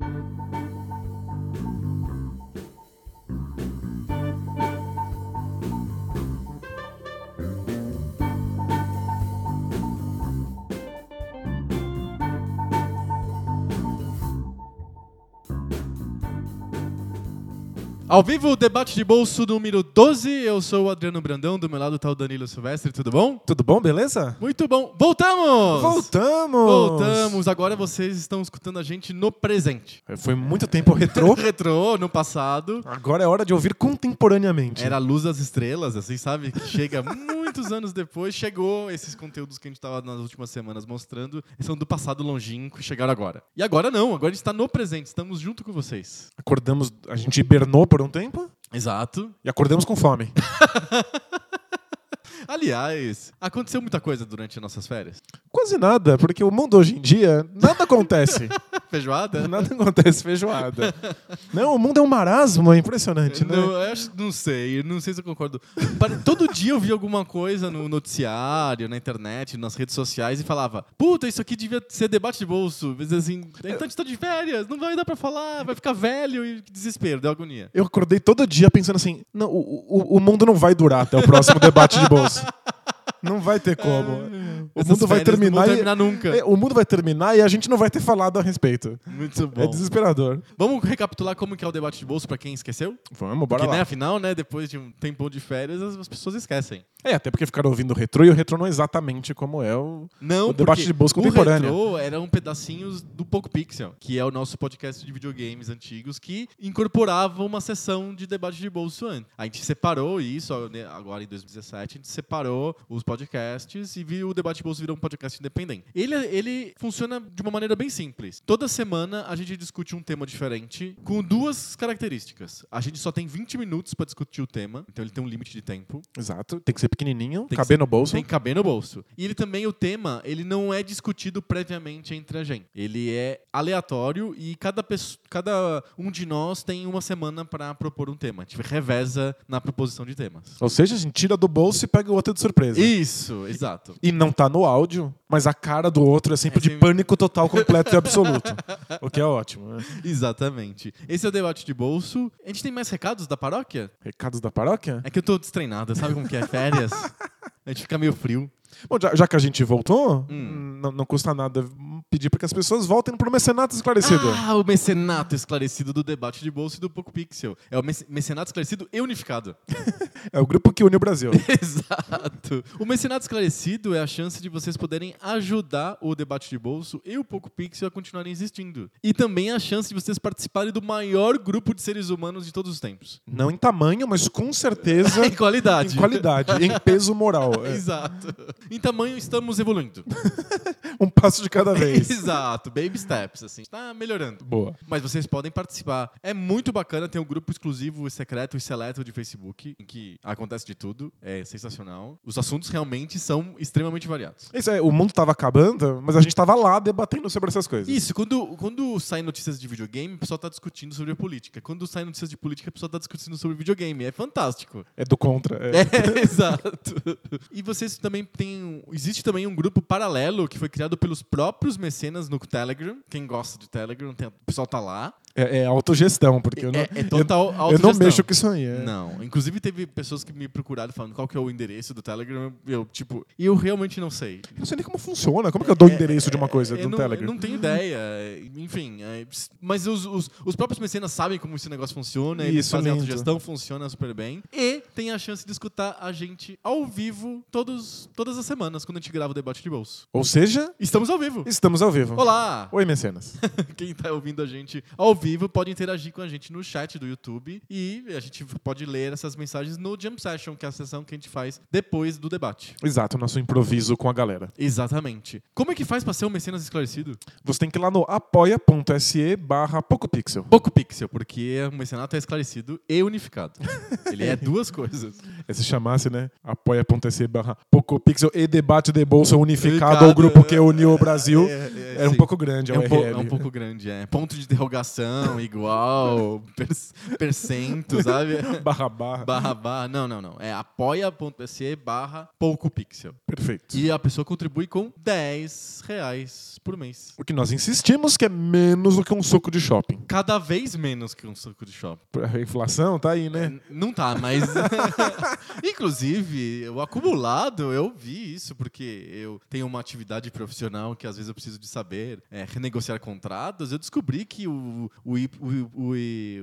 thank you Ao vivo, o debate de bolso número 12. Eu sou o Adriano Brandão, do meu lado tá o Danilo Silvestre, tudo bom? Tudo bom, beleza? Muito bom. Voltamos! Voltamos! Voltamos. Agora vocês estão escutando a gente no presente. Foi muito tempo retrô. Retrô, no passado. Agora é hora de ouvir contemporaneamente. Era a luz das estrelas, assim, sabe? Que chega muitos anos depois. Chegou esses conteúdos que a gente tava nas últimas semanas mostrando. São do passado longínquo e chegaram agora. E agora não, agora a gente está no presente. Estamos junto com vocês. Acordamos, a gente hibernou por um tempo Exato. e acordamos com fome. Aliás, aconteceu muita coisa durante nossas férias. Quase nada, porque o mundo hoje em dia, nada acontece. Feijoada? nada acontece feijoada. Não, o mundo é um marasmo, é impressionante, né? Não, eu acho, não sei, não sei se eu concordo. Todo dia eu via alguma coisa no noticiário, na internet, nas redes sociais e falava: Puta, isso aqui devia ser debate de bolso. Mas assim, então a gente tá de férias, não vai dar pra falar, vai ficar velho e desespero, deu agonia. Eu acordei todo dia pensando assim: não, o, o, o mundo não vai durar até o próximo debate de bolso. Não vai ter como. O Essas mundo vai férias não terminar, e- terminar nunca. É, o mundo vai terminar e a gente não vai ter falado a respeito. Muito bom. É desesperador. Vamos recapitular como que é o debate de bolso pra quem esqueceu? Vamos, bora Porque, lá. né, afinal, né, depois de um tempão de férias, as as pessoas esquecem. É, até porque ficaram ouvindo o retrô e o retrô não é exatamente como é o. Não, O debate de bolso o contemporâneo. Retrô eram pedacinhos do Poco Pixel, que é o nosso podcast de videogames antigos, que incorporava uma sessão de debate de bolso antes. A gente separou isso, né, agora em 2017, a gente separou os podcasts e viu, o debate de bolso virou um podcast independente. Ele, ele funciona de uma maneira bem simples. Toda semana a gente discute um tema diferente com duas características. A gente só tem 20 minutos para discutir o tema, então ele tem um limite de tempo. Exato. Tem que ser pequenininho, Tem caber ser- no bolso. Tem que caber no bolso. E ele também, o tema, ele não é discutido previamente entre a gente. Ele é aleatório e cada, pesso- cada um de nós tem uma semana para propor um tema. A gente reveza na proposição de temas. Ou seja, a gente tira do bolso e pega o outro de surpresa. Isso, exato. E não tá no áudio, mas a cara do outro é sempre É de sempre- pânico total, completo e absoluto. o que é ótimo. Né? Exatamente. Esse é o debate de bolso. A gente tem mais recados da paróquia? Recados da paróquia? É que eu tô destreinado, sabe como que é? Férias. A gente fica meio frio. Bom, já, já que a gente voltou, Hum. não, não custa nada pedir para que as pessoas voltem pro mecenato esclarecido. Ah, o mecenato esclarecido do debate de bolso e do Poco Pixel. É o mece- mecenato esclarecido e unificado. É o grupo que une o Brasil. Exato. O mecenato esclarecido é a chance de vocês poderem ajudar o debate de bolso e o Poco Pixel a continuarem existindo. E também a chance de vocês participarem do maior grupo de seres humanos de todos os tempos. Não em tamanho, mas com certeza Em qualidade. em qualidade, em peso moral. É, Exato. Em tamanho, estamos evoluindo. um passo de cada vez. Exato. Baby steps, assim. Tá melhorando. Boa. Mas vocês podem participar. É muito bacana, tem um grupo exclusivo, secreto e seleto de Facebook, em que acontece de tudo. É sensacional. Os assuntos realmente são extremamente variados. Isso é, o mundo tava acabando, mas a gente tava lá debatendo sobre essas coisas. Isso, quando, quando saem notícias de videogame, o pessoal tá discutindo sobre a política. Quando saem notícias de política, o pessoal tá discutindo sobre videogame. É fantástico. É do contra. é. É, exato. E vocês também têm. Existe também um grupo paralelo que foi criado pelos próprios mecenas no Telegram. Quem gosta de Telegram, tem- o pessoal tá lá. É, é autogestão, porque eu não, É, é total eu, eu não mexo com isso aí. é. Não. Inclusive, teve pessoas que me procuraram falando qual que é o endereço do Telegram. Eu, tipo, e eu realmente não sei. Eu não sei nem como funciona. Como que eu dou o endereço de uma coisa Eu do não, Telegram? eu não tenho ideia. Enfim, é, mas os, os, os próprios mecenas sabem como esse negócio funciona. Eles Isso, fazem lindo. autogestão, funciona super bem. E tem a chance de escutar a gente ao vivo todos, todas as semanas, quando a gente grava o debate de bolso. Ou seja, Estamos ao vivo. estamos ao vivo. Olá! Oi, mecenas. Quem tá ouvindo a gente ao vivo pode interagir com a gente no chat do YouTube e a gente pode ler essas mensagens no Jump Session, que é a sessão que a gente faz depois do debate. Exato, nosso improviso com a galera. Exatamente. Como é que faz pra ser um mecenas esclarecido? Você tem que ir lá no apoia.se barra PocoPixel. Pouco pixel, porque o mecenato é esclarecido e unificado. Ele é duas coisas. É, se chamasse, né? apoia.se barra Pocopixel e debate de bolsa unificado ao grupo que uniu o Brasil. É, é, Era um pouco grande, é É o um, po- URL. é um pouco grande, é. Ponto de interrogação, igual, per, percento, sabe? Barra barra. barra, barra. Não, não, não. É apoia.se barra pouco pixel. Perfeito. E a pessoa contribui com 10 reais por mês. O que nós insistimos que é menos do que um suco de shopping. Cada vez menos que um suco de shopping. A inflação tá aí, né? N- Não tá, mas. Inclusive, o acumulado, eu vi isso, porque eu tenho uma atividade profissional que às vezes eu preciso de saber é, renegociar contratos. Eu descobri que o, o, I- o, o,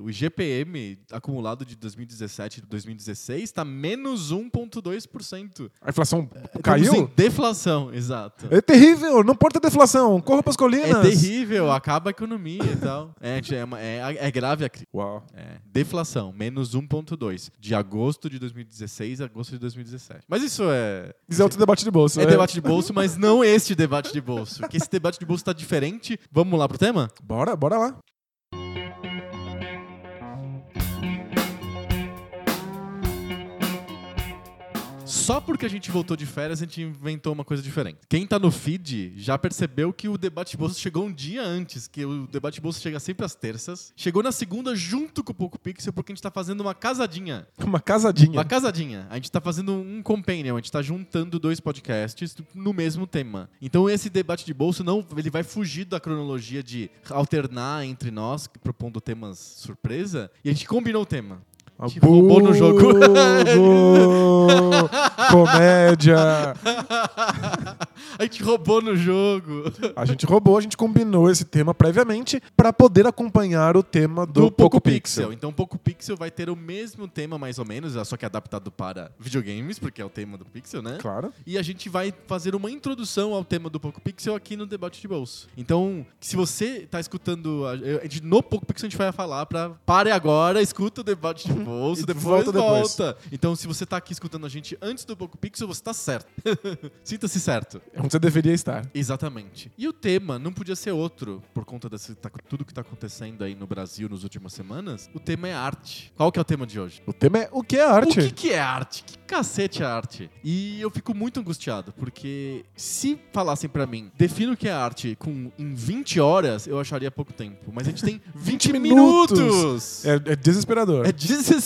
o IGPM acumulado de 2017 e 2016 está menos 1,2%. A inflação Estamos caiu? deflação, exato. É terrível, não pode ter deflação. Corra pras colinas. É terrível, acaba a economia e tal. É, é, é, é grave a crise. Uau. É, deflação, menos 1,2. De agosto de 2016 a agosto de 2017. Mas isso é. Isso é outro debate de bolsa. É né? debate de bolso, mas não este debate de bolso. Porque esse debate de bolso tá diferente. Vamos lá pro tema? Bora, bora lá. Só porque a gente voltou de férias, a gente inventou uma coisa diferente. Quem tá no feed já percebeu que o debate de bolso chegou um dia antes, que o debate de bolso chega sempre às terças. Chegou na segunda junto com o Poco Pixel, porque a gente tá fazendo uma casadinha. Uma casadinha. Uma casadinha. A gente tá fazendo um companion, a gente tá juntando dois podcasts no mesmo tema. Então esse debate de bolso não, ele vai fugir da cronologia de alternar entre nós, propondo temas surpresa, e a gente combinou o tema. Te roubou no jogo. Comédia. a gente roubou no jogo. A gente roubou, a gente combinou esse tema previamente para poder acompanhar o tema do, Do Poco Poco Pixel. Pixel. Então, o Poco Pixel vai ter o mesmo tema, mais ou menos, só que adaptado para videogames, porque é o tema do Pixel, né? Claro. E a gente vai fazer uma introdução ao tema do Poco Pixel aqui no debate de bolso. Então, se você tá escutando a gente- no Poco Pixel, a gente vai falar para pare agora, escuta o debate de bolso, E depois volta volta, depois. Então, se você tá aqui escutando a gente antes do Poco Pixel, você tá certo. Sinta-se certo. É onde você deveria estar. Exatamente. E o tema não podia ser outro, por conta desse tá- tudo que tá acontecendo aí no Brasil nas últimas semanas. O tema é arte. Qual que é o tema de hoje? O tema é o que é arte? O que, que é arte? Que cacete é arte? E eu fico muito angustiado, porque se falassem pra mim, defina o que é arte com, em 20 horas, eu acharia pouco tempo. Mas a gente tem 20 minutos. minutos! É, é desesperador. É desesperador,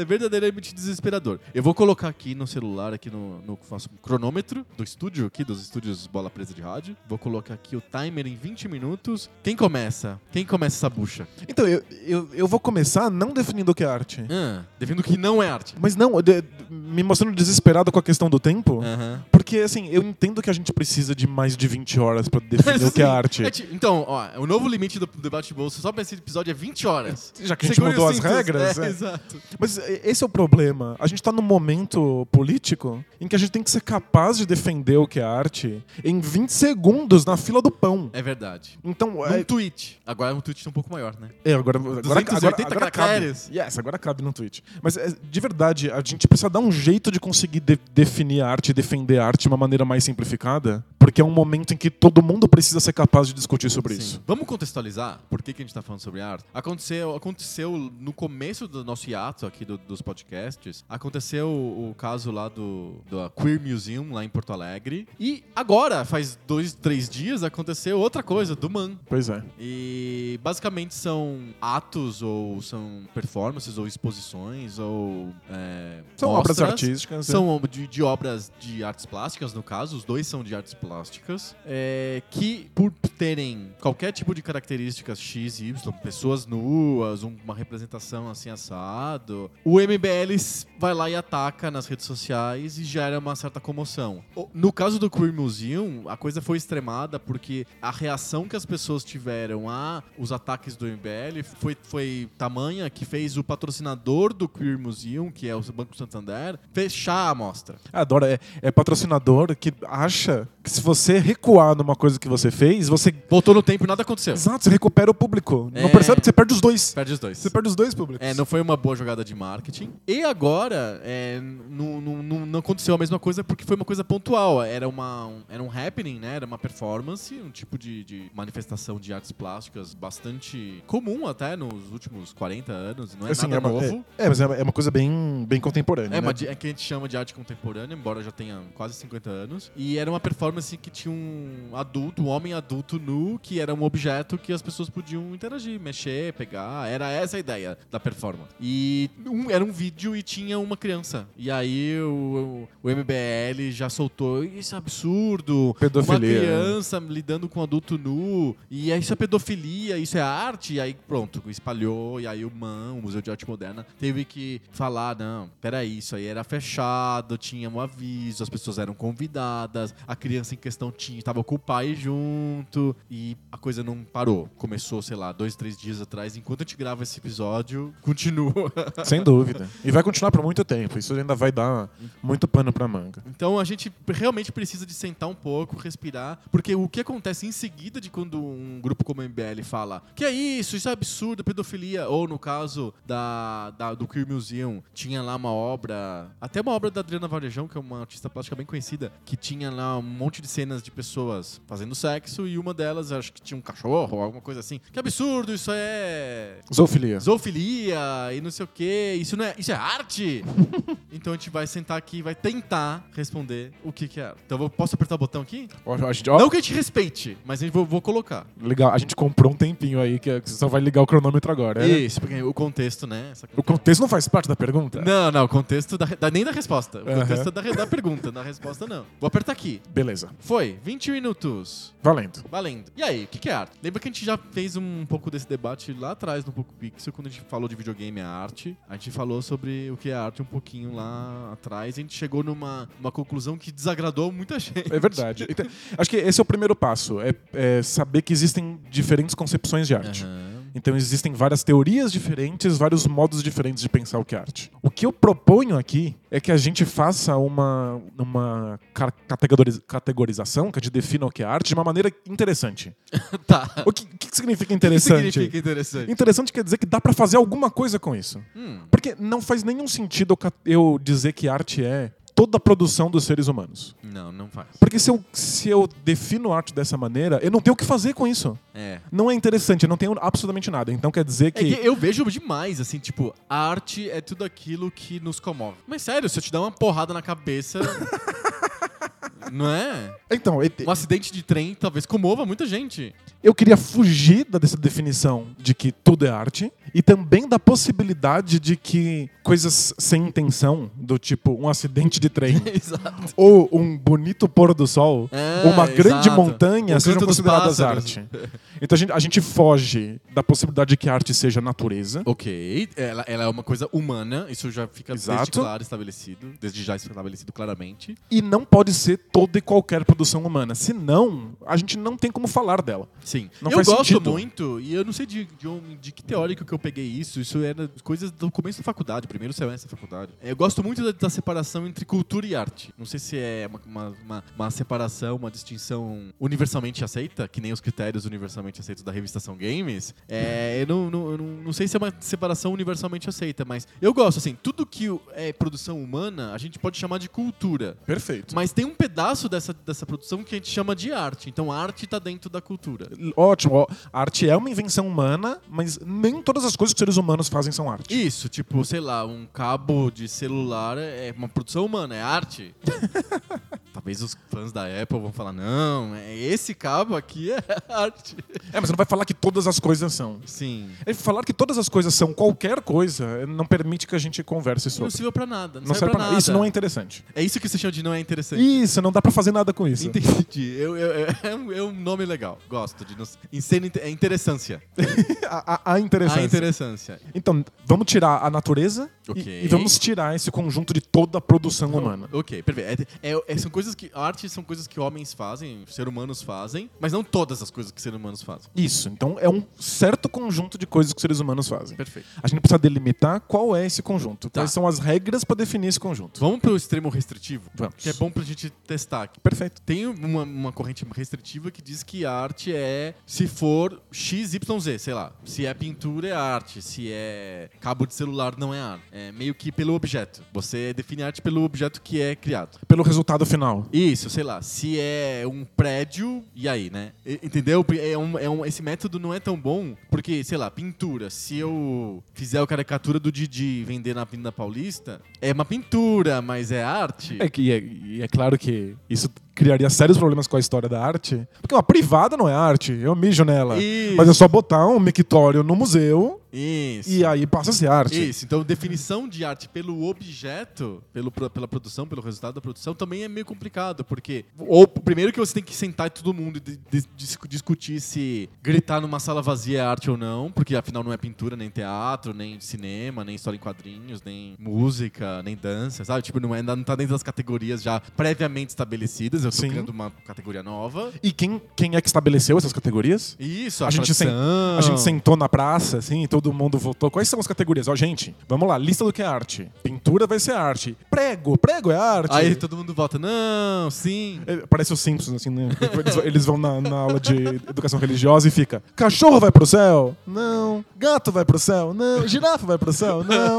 é verdadeiramente desesperador. Eu vou colocar aqui no celular, aqui no, no faço um cronômetro do estúdio, aqui dos estúdios Bola Presa de Rádio. Vou colocar aqui o timer em 20 minutos. Quem começa? Quem começa essa bucha? Então, eu, eu, eu vou começar não definindo o que é arte. Ah, definindo que não é arte. Mas não, de- me mostrando desesperado com a questão do tempo. Aham. Porque, assim, eu entendo que a gente precisa de mais de 20 horas pra definir o que é Sim. arte. É ti- então, ó, o novo limite do debate de bolso só pra esse episódio é 20 horas. Já que a gente Segure mudou os as cintos. regras. É, é. Exato. Mas é, esse é o problema. A gente tá num momento político em que a gente tem que ser capaz de defender o que é arte em 20 segundos na fila do pão. É verdade. Então, Num é, tweet. Agora um tweet um pouco maior, né? é, agora, agora, 280 agora, agora cabe. Yes, agora cabe no tweet. Mas, é, de verdade, a gente precisa dar um jeito de conseguir de- definir a arte e defender a arte de uma maneira mais simplificada, porque é um momento em que todo mundo precisa ser capaz de discutir sobre Sim. isso. Vamos contextualizar por que, que a gente tá falando sobre arte? Aconteceu, aconteceu no começo do nosso hiato aqui do- dos podcasts, aconteceu o, o caso lá do, do Queer Museum, lá em Porto Alegre. E agora, faz dois, três dias, aconteceu outra coisa, do MAN. Pois é. E basicamente são atos ou são performances ou exposições ou é, São obras mostras. artísticas. né? São de, de obras de artes plásticas, no caso, os dois são de artes plásticas, é, que por terem qualquer tipo de características X e Y, pessoas nuas, um- uma representação assim assado, o MBL vai lá e ataca nas redes sociais e gera uma certa comoção. No caso do Queer Museum, a coisa foi extremada porque a reação que as pessoas tiveram a os ataques do MBL foi, foi tamanha que fez o patrocinador do Queer Museum, que é o Banco Santander, fechar a amostra. Adoro, é, é patrocinador que acha que se se você recuar numa coisa que você fez, você. Voltou no tempo e nada aconteceu. Exato, você recupera o público. É. Não percebe que você perde os dois. Perde os dois. Você perde os dois públicos. É, não foi uma boa jogada de marketing. E agora, é, não, não, não, aconteceu a mesma coisa porque foi uma coisa pontual. Era, uma, um, era um happening, né? Era uma performance, um tipo de, de manifestação de artes plásticas bastante comum até nos últimos 40 anos. Não é Assim, nada é uma, novo. É, é, mas é é uma coisa bem, bem contemporânea. É, né? de- é que a gente chama de arte contemporânea, embora já tenha quase 50 anos. E era uma performance que tinha um adulto, um homem adulto nu, que era um objeto que as pessoas podiam interagir, mexer, pegar. Era essa a ideia da performance. E um- era um vídeo e tinha uma criança. E aí o, o MBL já soltou, isso é absurdo. Pedofilia, Uma né? criança lidando com um adulto nu. E isso é pedofilia, isso é arte. E aí pronto, espalhou. E aí o MAN, o Museu de Arte Moderna, teve que falar, não, peraí, isso aí era fechado, tinha um aviso, as pessoas eram convidadas, a criança em questão tinha, estava com o pai junto. E a coisa não parou. Começou, sei lá, dois, três dias atrás. Enquanto a gente grava esse episódio, continua. Sem dúvida. E vai continuar por muito tempo. Isso ainda vai dar muito pano pra manga. Então a gente realmente precisa de sentar um pouco, respirar, porque o que acontece em seguida de quando um grupo como o MBL fala que é isso, isso é absurdo, pedofilia, ou no caso da, da- do Queer Museum, tinha lá uma obra, até uma obra da Adriana Varejão, que é uma artista plástica bem conhecida, que tinha lá um monte de cenas de pessoas fazendo sexo e uma delas, acho que tinha um cachorro ou alguma coisa assim. Que absurdo, isso é Zoofilia. zoofilia e não sei o que, isso não é, isso é arte? então a gente vai sentar aqui e vai tentar responder o que, que é. Então eu posso apertar o botão aqui? Ó, a gente, ó, Não que a gente respeite, mas eu vou, vou colocar. legal. A gente comprou um tempinho aí que você só vai ligar o cronômetro agora. né? Isso, porque o contexto, né? essa- O contexto não faz parte da pergunta? Não, não, o contexto da, da- nem da resposta. O Aham. contexto é da, da pergunta, da resposta não. Vou apertar aqui. Beleza. Foi, 20 minutos. Valendo. Valendo. E aí, o que, que é arte? Lembra que a gente já fez um pouco desse debate lá atrás no Poco Pixel, quando a gente falou de videogame e arte. A gente falou sobre o que é arte um pouquinho lá atrás. A gente chegou numa uma conclusão que desagradou muita gente. É verdade. Então, acho que esse é o primeiro passo. É, é saber que existem diferentes concepções de arte. Aham. Então existem várias teorias diferentes, vários modos diferentes de pensar o que é arte. O que eu proponho aqui é que a gente faça uma, uma ca- categoriz- categorização, que a gente defina o que é arte de uma maneira interessante. Tá. O que, que significa O que interessante? significa interessante? Interessante quer dizer que dá pra fazer alguma coisa com isso. Hum, Porque não faz nenhum sentido eu dizer que arte é toda a produção dos seres humanos. não, não faz. Porque se eu, se eu defino arte dessa maneira, eu não tenho o que fazer com isso. É. Não é interessante, eu não tenho absolutamente nada. Então quer dizer É que. que eu vejo demais, assim, tipo, a arte é tudo aquilo que nos comove. Mas sério, se eu te dar uma porrada na cabeça. não é? Então, Um acidente de trem talvez comova muita gente. Eu queria fugir dessa definição de que tudo é arte e também da possibilidade de que coisas sem intenção, do tipo um acidente de trem ou um bonito pôr do sol, É, ou uma grande exato. montanha O sejam consideradas arte. Então a gente, a gente foge da possibilidade de que a arte seja natureza. Ok, ela, ela é uma coisa humana, isso já fica desde Exato. claro estabelecido, desde já estabelecido claramente. E não pode ser toda e qualquer produção humana. Senão, a gente não tem como falar dela. Sim. Não eu gosto sentido. muito, e eu não sei de, de, um- de que teórico que eu peguei isso, isso era coisas do começo da faculdade, primeiro semestre da faculdade. Eu gosto muito da, da separação entre cultura e arte. Não sei se é uma, uma, uma- uma separação, uma distinção universalmente aceita, que nem os critérios universalmente aceitos da revistação Games. É, eu não, não, eu não, sei se é uma separação universalmente aceita, mas eu gosto, assim, tudo que é produção humana, a gente pode chamar de cultura. Perfeito. Mas tem um pedaço dessa, dessa produção que a gente chama de arte. Então a arte tá dentro da cultura. Ótimo. A arte é uma invenção humana, mas nem todas as coisas que os seres humanos fazem são arte. Isso, tipo, sei lá, um cabo de celular é uma produção humana, é arte. Talvez os fãs da Apple vão falar, não, é esse cabo aqui é arte. É, mas você não vai falar que todas as coisas são. Sim. É, Falar que todas as coisas são qualquer coisa não permite que a gente converse Não sobre. serve pra nada. Não, Não serve pra nada. Isso não é interessante. É isso que você chama de não é interessante. Isso, não dá pra fazer nada com isso. Entendi. Eu, eu- eu- é, um, é um nome legal. Gosto de. nos- é interessância. A, a- a interessância. A interessância. Então, vamos tirar a natureza e- Ok. e, vamos tirar esse conjunto de toda a produção humana. Ok, perfeito. É- é- é- são coisas coisas que. Arte são coisas que homens fazem, seres humanos fazem, mas não todas as coisas que seres humanos fazem. Isso. Então é um certo conjunto de coisas que seres humanos fazem. Perfeito. A gente precisa delimitar qual é esse conjunto. Tá. Quais são as regras para definir esse conjunto. Vamos pro extremo restritivo? Vamos. Que é bom pra gente testar aqui. Perfeito. Tem uma, uma corrente restritiva que diz que a arte é se for XYZ, sei lá. Se é pintura, é arte. Se é cabo de celular, não é arte. É meio que pelo objeto. Você define arte pelo objeto que é criado. Pelo resultado final. Isso, sei lá. Se é um prédio, e aí, né? E- Entendeu? É um, é um- esse método não é tão bom, porque, sei lá, pintura. Se eu fizer a caricatura do Didi vender na Avenida Paulista, é uma pintura, mas é arte. É que é, e é claro que isso criaria sérios problemas com a história da arte. Porque uma privada não é arte, eu mijo nela. Isso. Mas é só botar um mictório no museu Isso. e aí passa a ser arte. Isso, então definição de arte pelo objeto, pelo, pela produção, pelo resultado da produção, também é meio complicado, porque ou primeiro que você tem que sentar e todo mundo e de- de- dis- discutir se gritar numa sala vazia é arte ou não, porque afinal não é pintura, nem teatro, nem cinema, nem história em quadrinhos, nem música, nem dança, sabe? Tipo, não, é, não tá dentro das categorias já previamente estabelecidas, eu tô Sim. criando uma categoria nova. E quem, quem é que estabeleceu essas categorias? Isso, a, A gente, tradição. a gente sentou na praça, assim, e todo mundo votou. Quais são as categorias? Ó, gente, vamos lá, lista do que é arte. Pintura vai ser arte. Prego, prego é arte. Aí todo mundo vota, não, sim. É, Parece os Simpsons, assim, né? Eles, eles vão na, na aula de educação religiosa e fica: cachorro vai pro céu? Não. Gato vai pro céu? Não. Girafa vai pro céu? Não.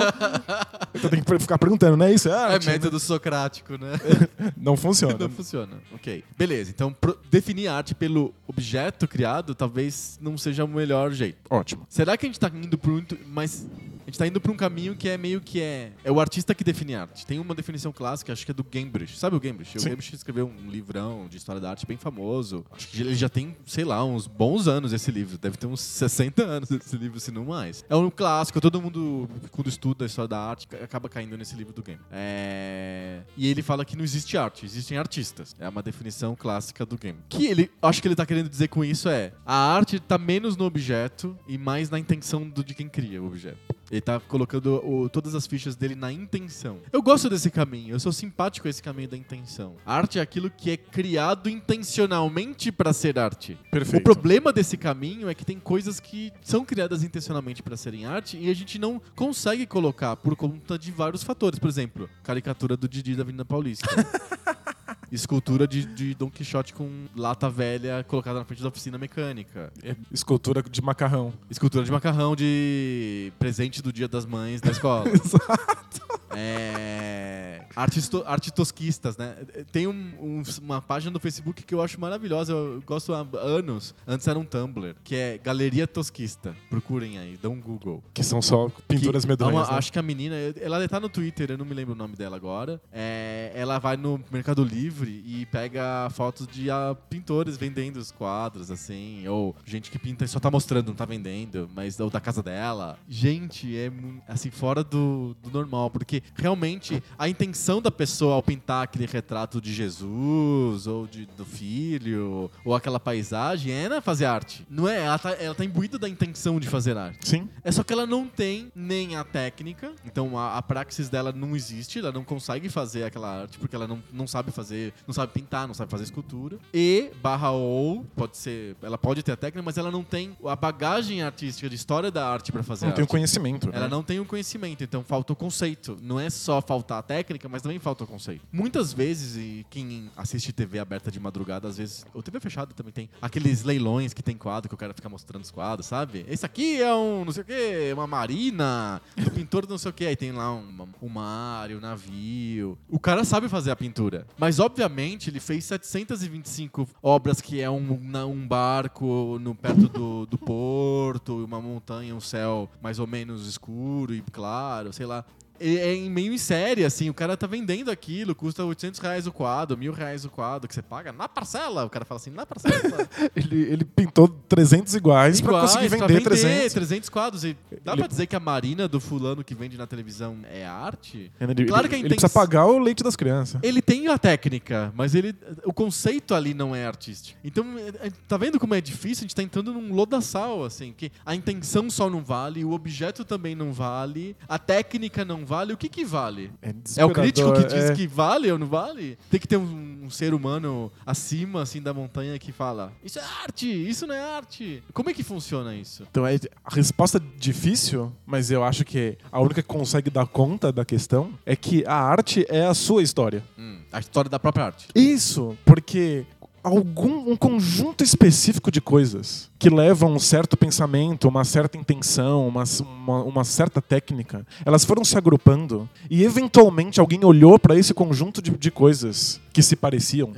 Então tem que ficar perguntando, né? Isso é É arte? método socrático, né? Não funciona. Não funciona. Ok. Beleza. Então, pro- definir a arte pelo objeto criado talvez não seja o melhor jeito. Ótimo. Será que a gente tá indo por muito. Mas. A gente tá indo pra um caminho que é meio que é. É o artista que define arte. Tem uma definição clássica, acho que é do Gambridge. Sabe o Gambridge? O. Gambridge escreveu um livrão de história da arte bem famoso. Acho que ele já tem, sei lá, uns bons anos esse livro. Deve ter uns 60 anos esse livro, se não mais. É um clássico, todo mundo, quando estuda a história da arte, ca- acaba caindo nesse livro do Gambridge. É... E ele fala que não existe arte, existem artistas. É uma definição clássica do Gambridge. Que ele, acho que ele tá querendo dizer com isso é, a arte tá menos no objeto e mais na intenção do, de quem cria o objeto. Ele tá colocando o- todas as fichas dele na intenção. Eu gosto desse caminho, eu sou simpático a esse caminho da intenção. A arte é aquilo que é criado intencionalmente pra ser arte. Perfeito. O problema desse caminho é que tem coisas que são criadas intencionalmente pra serem arte e a gente não consegue colocar por conta de vários fatores. Por exemplo, caricatura do Didi da Avenida Paulista. Escultura de, de Don Quixote com lata velha colocada na frente da oficina mecânica. É Escultura de macarrão. Escultura de macarrão de presente do Dia das Mães da escola. Exato. É... Artes, to- arte tosquistas, né? Tem um- um- uma página no Facebook que eu acho maravilhosa, eu gosto há anos. Antes era um Tumblr, que é Galeria Tosquista. Procurem aí, dão um Google. Que são só pinturas Que- medonhas. uma- né? Acho que a menina, ela tá no Twitter, eu não me lembro o nome dela agora. É, ela vai no Mercado Livre e pega fotos de ah, pintores vendendo os quadros, assim, ou gente que pinta e só tá mostrando, não tá vendendo, mas ou da casa dela. Gente, é assim, fora do, do normal, porque realmente a intenção da pessoa ao pintar aquele retrato de Jesus, ou de, do filho, ou aquela paisagem, é né, fazer arte. Não é? Ela tá, ela tá imbuída da intenção de fazer arte. Sim. É só que ela não tem nem a técnica, então a, a praxis dela não existe, ela não consegue fazer aquela arte porque ela não, não sabe fazer, não sabe pintar, não sabe fazer escultura. E barra ou pode ser, ela pode ter a técnica, mas ela não tem a bagagem artística de história da arte pra fazer Não tem o arte. conhecimento. Ela né? não tem o conhecimento, então falta o conceito. Não é só faltar a técnica, mas também falta o conceito. Muitas vezes, e quem assiste TV aberta de madrugada, às vezes, ou TV fechada também tem, aqueles leilões que tem quadro que o cara fica mostrando os quadros, sabe? Esse aqui é um, não sei o quê, uma marina, do pintor não sei o quê. Aí tem lá um, um mar, um navio. O cara sabe fazer a pintura. Mas, obviamente, ele fez 725 obras que é um, um barco no, perto do, do porto, uma montanha, um céu mais ou menos escuro e claro, sei lá. É é meio em série, assim, o cara tá vendendo aquilo, custa 800 reais o quadro, mil reais o quadro, que você paga na parcela. O cara fala assim, na parcela. Ele, ele pintou 300 iguais, pra Iguais, conseguir pra vender 300. 300 quadros. E dá Ele- pra dizer que a marina do fulano que vende na televisão é arte? Ele, Claro ele- que ele inten- precisa pagar o leite das crianças. Ele tem a técnica, mas ele o conceito ali não é artístico. Então, é- é- tá vendo como é difícil? A gente tá entrando num lodaçal, assim, que a intenção só não vale, o objeto também não vale, a técnica não vale, o que que vale? É, É o crítico que diz é. que vale ou não vale? Tem que ter um, um ser humano acima assim da montanha que fala: Isso é arte, isso não é arte. Como é que funciona isso? Então é a resposta difícil, mas eu acho que a única que consegue dar conta da questão é que a arte é a sua história. Hum, a história da própria arte. Isso, porque algum um conjunto específico de coisas que levam um certo pensamento, uma certa intenção, uma, uma, uma certa técnica, elas foram se agrupando e eventualmente alguém olhou para esse conjunto de, de coisas que se pareciam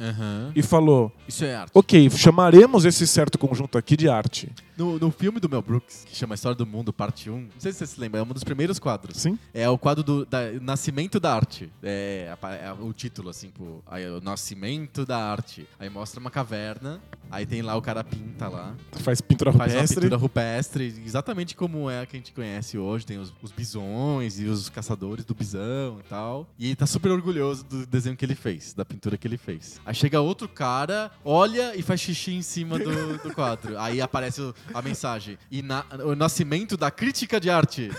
e falou: Isso é arte. Ok, chamaremos esse certo conjunto aqui de arte. No, no filme do Mel Brooks, que chama História do Mundo, parte 1, não sei se você se lembra, é um dos primeiros quadros. Sim? É o quadro do da- Nascimento da Arte. É, apa- é o título, assim, pô. Aí, o Nascimento da Arte. Aí mostra uma caverna, aí tem lá o cara pinta lá. Faz pintura Faz uma rupestre. pintura rupestre, exatamente como é a que a gente conhece hoje. Tem os, os bisões e os caçadores do bisão e tal. E ele tá super orgulhoso do desenho que ele fez, da pintura que ele fez. Aí chega outro cara, olha e faz xixi em cima do, do quadro. Aí aparece a mensagem. E na- o nascimento da crítica de arte.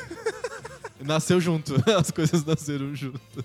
Nasceu junto, as coisas nasceram juntas.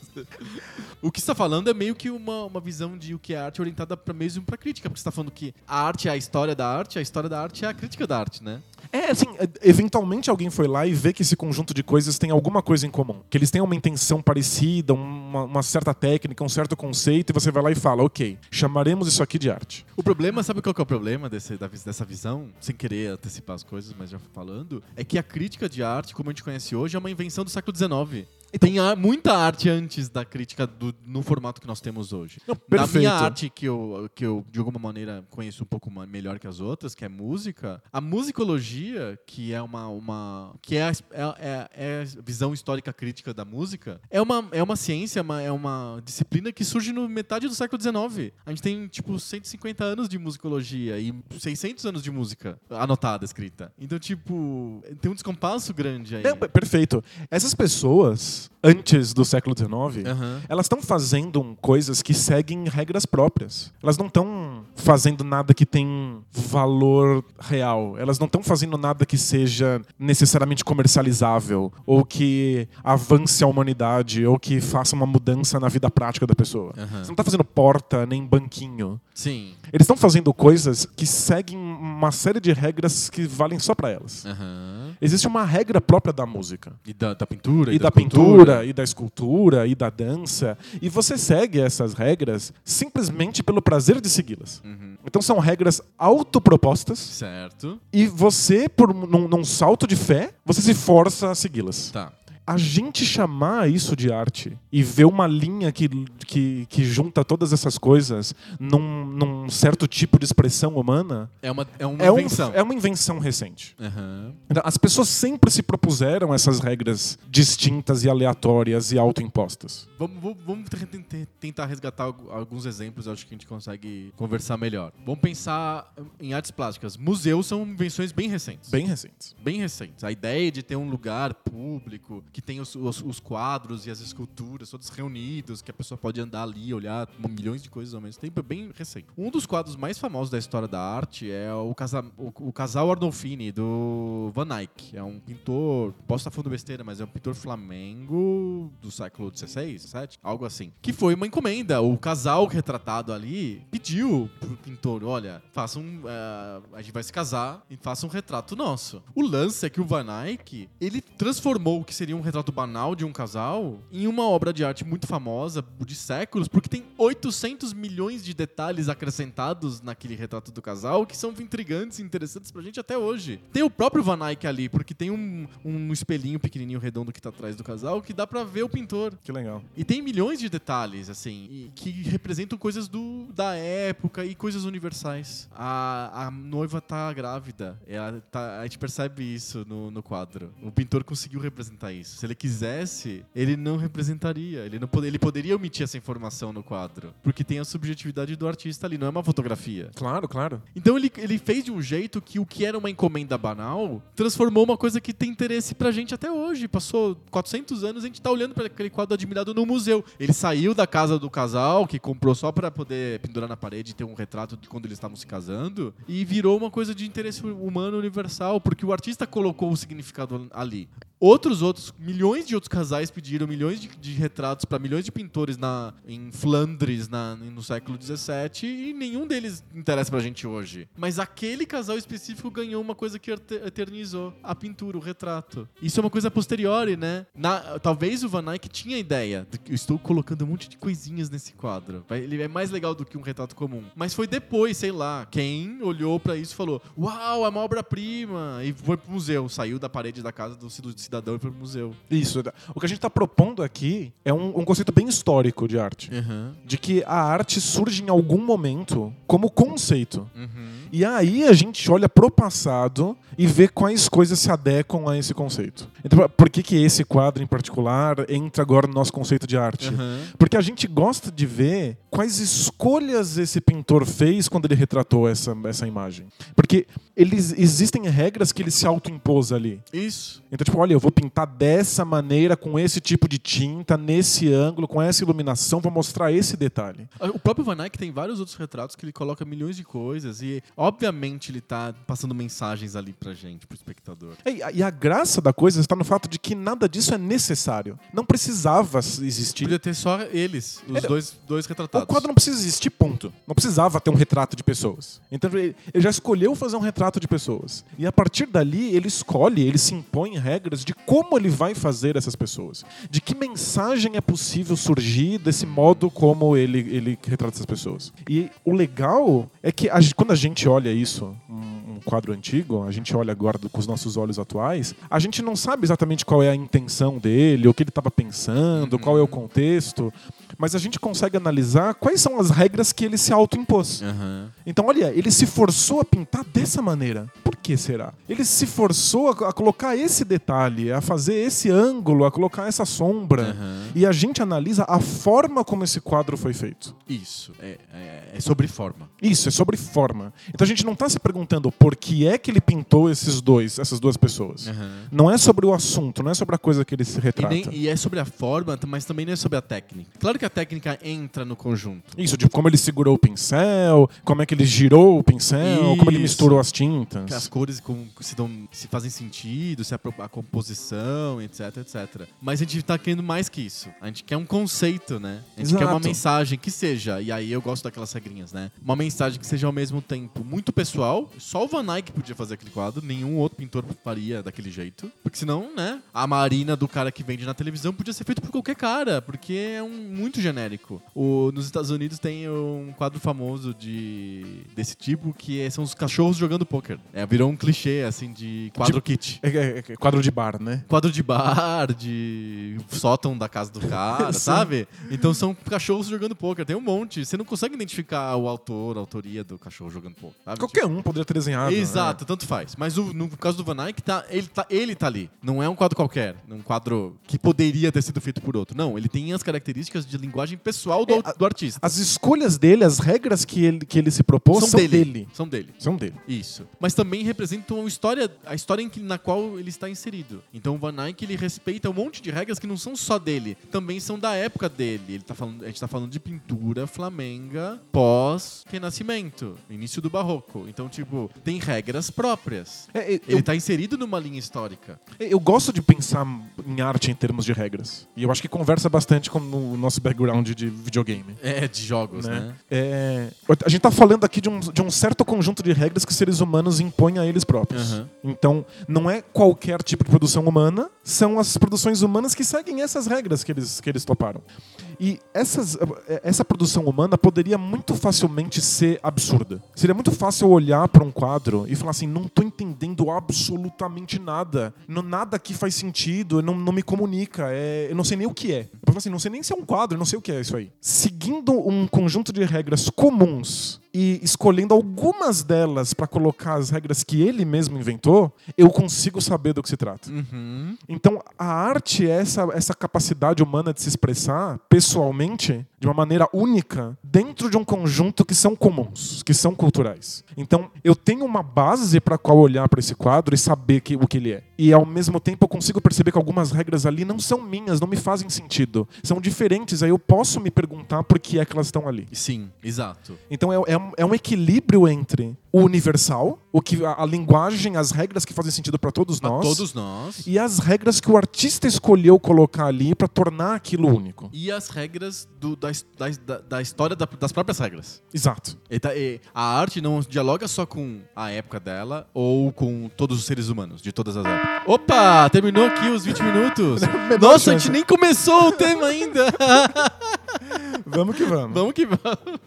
O que está falando é meio que uma, uma visão de o que é arte orientada para mesmo para crítica, porque está falando que a arte é a história da arte, a história da arte é a crítica da arte, né? É, assim, é, eventualmente alguém foi lá e vê que esse conjunto de coisas tem alguma coisa em comum. Que eles têm uma intenção parecida, uma, uma certa técnica, um certo conceito, e você vai lá e fala, ok, chamaremos isso aqui de arte. O problema, sabe qual que é o problema desse, dessa visão? Sem querer antecipar as coisas, mas já falando, é que a crítica de arte, como a gente conhece hoje, é uma invenção do século XIX. Tem a- muita arte antes da crítica do- no formato que nós temos hoje. Não, Na perfeito. minha arte, que eu, que eu de alguma maneira conheço um pouco melhor que as outras, que é música, a musicologia, que é uma. uma que é a, é, é- é a visão histórica crítica da música, é uma, é uma ciência, uma- é uma disciplina que surge no metade do século XIX. A gente tem, tipo, 150 anos de musicologia e 600 anos de música anotada, escrita. Então, tipo, tem um descompasso grande aí. É, perfeito. Essas pessoas, Peace. Antes do século XIX, Aham. elas estão fazendo coisas que seguem regras próprias. Elas não estão fazendo nada que tem valor real. Elas não estão fazendo nada que seja necessariamente comercializável, ou que avance a humanidade, ou que faça uma mudança na vida prática da pessoa. Aham. Você não está fazendo porta nem banquinho. Sim. Eles estão fazendo coisas que seguem uma série de regras que valem só para elas. Aham. Existe uma regra própria da música E da, da pintura. e da escultura. pintura, e da escultura, e da dança. E você segue essas regras simplesmente pelo prazer de segui-las. Uhum. Então são regras autopropostas Certo. e você, por num, num salto de fé, você se força a segui-las. Tá. A gente chamar isso de arte e ver uma linha que, que, que junta todas essas coisas num, num certo tipo de expressão humana É uma, é uma é, um- invenção. é uma invenção recente. Então, As pessoas sempre se propuseram essas regras distintas e aleatórias e autoimpostas. Vamos, vamos, vamos te- te- te- tentar resgatar algu- alguns exemplos, acho que a gente consegue conversar melhor. Vamos pensar em artes plásticas. Museus são invenções bem recentes. Bem recentes. bem recentes. A ideia de ter um lugar público, que tem os, os- os quadros e as esculturas todos reunidos, que a pessoa pode andar ali, olhar milhões de coisas ao mesmo tempo, é bem recente. Um dos quadros mais famosos da história da arte é o, casa, o, o casal Arnolfini, do Van Eyck. É um pintor, posso estar falando besteira, mas é um pintor flamengo do século XVI, XVII, algo assim. Que foi uma encomenda. O casal retratado ali pediu pro pintor, olha, faça um... eh, a gente vai se casar e faça um retrato nosso. O lance é que o Van Eyck, ele transformou o que seria um retrato banal de um casal em uma obra de arte muito famosa, de séculos, porque tem 800 milhões de detalhes acrescentados naquele retrato do casal que são intrigantes e interessantes pra gente até hoje. Tem o próprio Van Eyck ali, porque tem um, um espelhinho pequenininho redondo que tá atrás do casal que dá pra ver o pintor. Que legal. E tem milhões de detalhes, assim, que representam coisas do, da época e coisas universais. A, a noiva tá grávida. Ela tá- a gente percebe isso no, no quadro. O pintor conseguiu representar isso. Se ele quisesse, ele não representaria. Ele, não pode- ele poderia omitir essa informação no quadro. Porque tem a subjetividade do artista ali, não é uma fotografia. Claro, claro. Então ele, ele fez de um jeito que o que era uma encomenda banal transformou uma coisa que tem interesse pra gente até hoje. Passou 400 anos a gente tá olhando para aquele quadro admirado no museu. Ele saiu da casa do casal, que comprou só pra poder pendurar na parede e ter um retrato de quando eles estavam se casando, e virou uma coisa de interesse humano universal, porque o artista colocou o significado ali. Outros outros, milhões de outros casais pediram milhões de, de retratos para milhões de pintores na, em Flandres na, no século XVII e nenhum deles interessa pra gente hoje. Mas aquele casal específico ganhou uma coisa que ete- eternizou a pintura, o retrato. Isso é uma coisa posteriori, né? Na- talvez o Van Eyck tinha ideia eu estou colocando um monte de coisinhas nesse quadro. Ele é mais legal do que um retrato comum. Mas foi depois, sei lá, quem olhou pra isso e falou: Uau, é uma obra-prima! E foi pro museu. Saiu da parede da casa do cid- cidadão e foi pro museu. Isso. O que a gente está propondo aqui é um, um conceito bem histórico de arte. Uhum. De que a arte surge em algum momento como conceito. Uhum. E aí a gente olha pro passado e vê quais coisas se adequam a esse conceito. Então, por que, que esse quadro em particular entra agora no nosso conceito de arte? Uhum. Porque a gente gosta de ver quais escolhas esse pintor fez quando ele retratou essa, essa imagem. Porque eles, existem regras que ele se autoimpôs ali. Isso. Então, tipo, olha, eu vou pintar dessa maneira, com esse tipo de tinta, nesse ângulo, com essa iluminação, vou mostrar esse detalhe. O próprio Van Eyck tem vários outros retratos que ele coloca milhões de coisas e, obviamente, ele tá passando mensagens ali pra gente, pro espectador. E a, e a graça da coisa está no fato de que nada disso é necessário. Não precisava existir. Podia ter só eles, os Era- dois, dois O retratados. quadro não precisa existir, ponto. Não precisava ter um retrato de pessoas. Então ele ele já escolheu fazer um retrato de pessoas. E a partir dali, ele escolhe, ele se impõe regras de como ele vai fazer essas pessoas. De que mensagem é possível surgir desse modo como ele, ele retrata essas pessoas. E o legal é que a quando a gente olha isso, um, um quadro antigo, a gente olha agora com os nossos olhos atuais, a gente não sabe exatamente qual é a intenção dele, o que ele estava pensando, qual é o contexto, mas a gente consegue analisar quais são as regras que ele se autoimpôs. Aham. Então, olha, ele se forçou a pintar dessa maneira. Por que será? Ele se forçou a, a colocar esse detalhe, a fazer esse ângulo, a colocar essa sombra. Aham. E a gente analisa a forma como esse quadro foi feito. Isso. É, é- é sobre forma. Isso, é sobre forma. Então a gente não está se perguntando por que é que ele pintou esses dois, essas duas pessoas. Aham. Não é sobre o assunto, não é sobre a coisa que ele se E, retrata. nem- e é sobre a forma, mas também não é sobre a técnica. Claro que a técnica entra no conjunto. Isso, de como ele segurou o pincel, como é que ele girou o pincel, como ele Isso. misturou as tintas. Que As cores como se, dão, se fazem sentido, se a, a composição, etc, etc. Mas a gente tá querendo mais que isso. A gente quer um conceito, né? A gente quer uma Exato. mensagem que seja, e aí eu gosto daquelas regrinhas, né? Uma mensagem que seja ao mesmo tempo muito pessoal. Só o Van Eyck podia fazer aquele quadro, nenhum outro pintor faria daquele jeito. Porque senão, né? A marina do cara que vende na televisão podia ser feito por qualquer cara, porque é um muito genérico. O, nos Estados Unidos tem um quadro famoso de desse tipo que é- são os cachorros jogando pôquer. É, virou um clichê, assim, de quadro kit. É, é, é quadro de bar, né? Quadro de bar, de sótão da casa do cara, sabe? Então são cachorros jogando pôquer. Tem um monte. Você não consegue identificar o autor, a autoria do cachorro jogando pôquer. Qualquer um poderia ter desenhado. Exato, tanto faz. Mas o- no caso do Van Eyck, tá, ele, tá, ele tá ali. Não é um quadro qualquer. Um quadro que poderia ter sido feito por outro. Não, ele tem as características de linguagem pessoal do, É, a- do artista. As escolhas dele, as regras que ele, que ele se propôs são, dele. São dele. São dele. Isso. Mas também representam a história, a história em que, na qual ele está inserido. Então o Van Eyck ele respeita um monte de regras que não são só dele, também são da época dele. Ele tá falando, a gente está falando de pintura flamenga pós-renascimento, início do barroco. Então, tipo, tem regras próprias. É, é, Ele eu, está inserido numa linha histórica. eu gosto de pensar em arte em termos de regras. E eu acho que conversa bastante com o nosso background de videogame. É, de jogos, né? né? É, a gente tá falando aqui de um, de um certo conjunto de regras que os seres humanos impõem a eles próprios. Aham. Então, não é qualquer tipo de produção humana, são as produções humanas que seguem essas regras que eles, que eles toparam. E essas, essa produção humana poderia muito facilmente ser absurda. Seria muito fácil olhar para um quadro e falar assim: não tô entendendo absolutamente nada. Não, nada aqui faz sentido, não, não me comunica, é, eu não sei nem o que é. Eu falo assim: não sei nem se é um quadro, não sei o que é isso aí. Seguindo um conjunto de regras comuns e escolhendo algumas delas para colocar as regras que ele mesmo inventou, eu consigo saber do que se trata. Uhum. Então, a arte é essa, essa capacidade humana de se expressar pessoalmente de uma maneira única dentro de um conjunto que são comuns, que são culturais. Então, eu tenho uma base para qual olhar para esse quadro e saber que, o que ele é. E ao mesmo tempo eu consigo perceber que algumas regras ali não são minhas, não me fazem sentido. São diferentes, aí eu posso me perguntar por que é que elas estão ali. Sim, exato. Então é, é um- é um equilíbrio entre o universal, o que a, a linguagem, as regras que fazem sentido para todos Pra nós. todos nós. E as regras que o artista escolheu colocar ali para tornar aquilo único. E as regras do- da, da, da- história da- das próprias regras. Exato. E e a arte não dialoga só com a época dela ou com todos os seres humanos, de todas as épocas. Opa! Terminou aqui os 20 minutos. Nossa, a chance. gente nem começou o tema ainda. Vamos que vamos. vamos que vamos.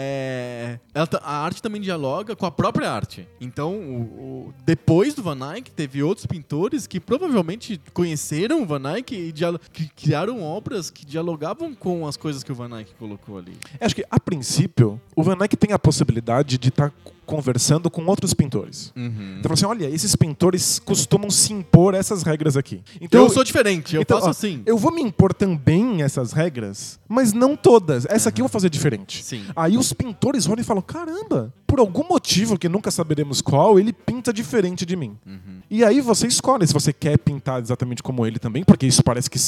É, ela tá- a arte também dialoga com a própria arte. Então, o- o- depois do Van Eyck, teve outros pintores que provavelmente conheceram o Van Eyck e que criaram obras que dialogavam com as coisas que o Van Eyck colocou ali. Acho que, a princípio, o Van Eyck tem a possibilidade de estar conversando com outros pintores. Uhum. Então, assim, olha, esses pintores costumam se impor essas regras aqui. Então, eu sou diferente, eu então, faço ó, assim. Eu vou me impor também essas regras, mas não todas. Essa aqui eu vou fazer diferente. Sim. Aí os pintores olham e falam: caramba, por algum motivo que nunca saberemos qual, ele pinta diferente de mim. Uhum. E aí você escolhe se você quer pintar exatamente como ele também, porque isso parece que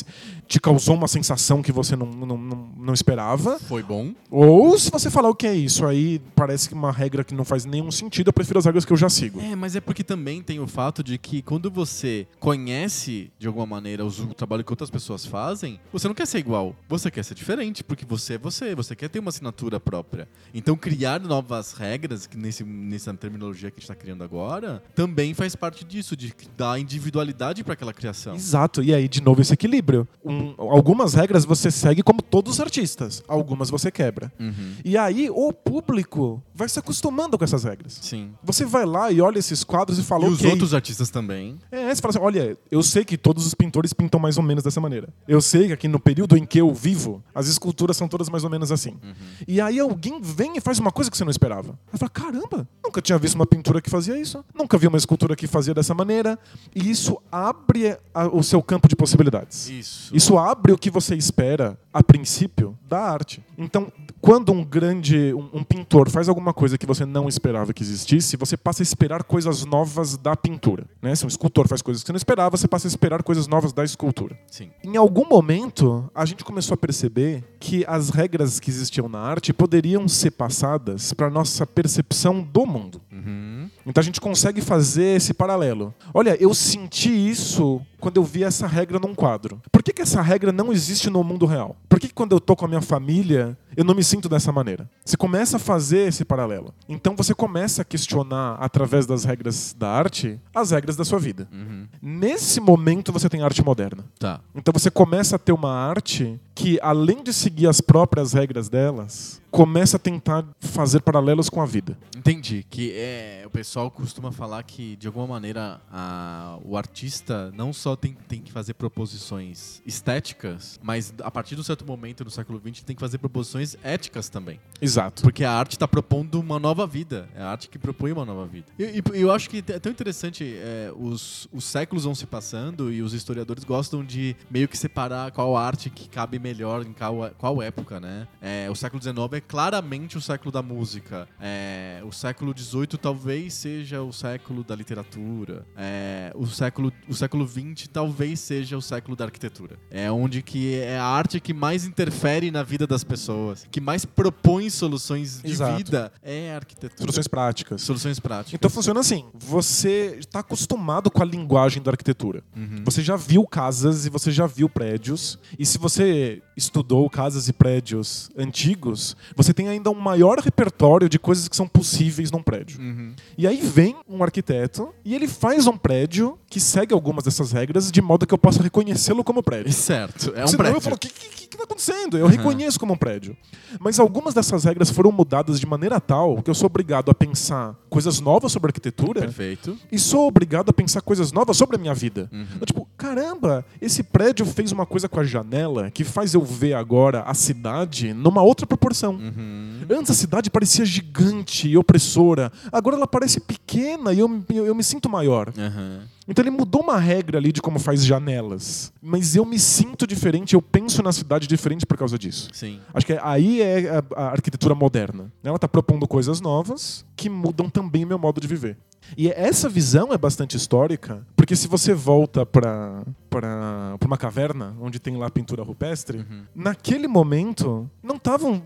te causou uma sensação que você não, não, não, não esperava. Foi bom. Ou se você falar o que é isso, aí parece que uma regra que não faz nenhum sentido, eu prefiro as regras que eu já sigo. É, mas é porque também tem o fato de que quando você conhece, de alguma maneira, o trabalho que outras pessoas fazem, você não quer ser igual. Você quer ser diferente, porque você é você. Você quer ter uma assinatura própria. Então, criar novas regras, que nesse, nessa terminologia que a gente está criando agora, também faz parte disso, de dar individualidade para aquela criação. Exato, e aí de novo esse equilíbrio. Um- algumas regras você segue como todos os artistas, algumas você quebra. Uhum. E aí o público vai se acostumando com essas regras. Sim. Você vai lá e olha esses quadros e fala, E os outros artistas também. É, você fala assim, olha, eu sei que todos os pintores pintam mais ou menos dessa maneira. Eu sei que aqui no período em que eu vivo, as esculturas são todas mais ou menos assim. E aí alguém vem e faz uma coisa que você não esperava. Aí fala, caramba, nunca tinha visto uma pintura que fazia isso. Nunca vi uma escultura que fazia dessa maneira. E isso abre a- o seu campo de possibilidades. Isso. Isso abre o que você espera, a princípio, da arte. Então, quando um grande, um, um pintor faz alguma coisa que você não esperava que existisse, você passa a esperar coisas novas da pintura. Né? Se um escultor faz coisas que você não esperava, você passa a esperar coisas novas da escultura. Sim. Em algum momento, a gente começou a perceber que as regras que existiam na arte poderiam ser passadas para nossa percepção do mundo. Uhum. Então a gente consegue fazer esse paralelo. Olha, eu senti isso quando eu vi essa regra num quadro. Por que, que essa regra não existe no mundo real? Por que, que quando eu tô com a minha família, eu não me sinto dessa maneira? Você começa a fazer esse paralelo. Então você começa a questionar, através das regras da arte, as regras da sua vida. Uhum. Nesse momento você tem arte moderna. Tá. Então você começa a ter uma arte que, além de seguir as próprias regras delas, começa a tentar fazer paralelos com a vida. Entendi. Que é, o pessoal costuma falar que, de alguma maneira, a- o artista não só tem, tem que fazer proposições estéticas, mas a partir de um certo momento no século XX tem que fazer proposições éticas também. Exato. Porque a arte está propondo uma nova vida. É a arte que propõe uma nova vida. E e- eu acho que é tão interessante, é, os, os séculos vão se passando e os historiadores gostam de meio que separar qual arte que cabe melhor em qual, qual época, né? É, o século XIX é claramente o século da música. É, o século XVIII talvez seja o século da literatura. É, o, século, o século XX talvez seja o século da arquitetura. É onde que é a arte que mais interfere na vida das pessoas, que mais propõe soluções de Exato. vida é a arquitetura. Soluções práticas. Soluções práticas. Então funciona assim: você está acostumado com a linguagem da arquitetura. Uhum. Você já viu casas e você já viu prédios. E se você estudou casas e prédios antigos, você tem ainda um maior repertório de coisas que são possíveis num prédio. Uhum. E aí vem um arquiteto e ele faz um prédio que segue algumas dessas regras de modo que eu possa reconhecê-lo como prédio. Certo, é um Senão prédio. eu falo, o que, que, que tá acontecendo? Eu reconheço como um prédio. Mas algumas dessas regras foram mudadas de maneira tal que eu sou obrigado a pensar coisas novas sobre arquitetura Perfeito. e sou obrigado a pensar coisas novas sobre a minha vida. Uhum. Eu, tipo, caramba, esse prédio fez uma coisa com a janela que faz eu ver agora a cidade numa outra proporção. Uhum. Antes a cidade parecia gigante e opressora. Agora ela parece pequena e eu, eu, eu me sinto maior. Uhum. Então ele mudou uma regra ali de como faz janelas. Mas eu me sinto diferente, eu penso na cidade diferente por causa disso. Sim. Acho que aí é a, a arquitetura moderna. Ela está propondo coisas novas que mudam também o meu modo de viver. E essa visão é bastante histórica, porque se você volta para para uma caverna onde tem lá pintura rupestre, naquele momento não estavam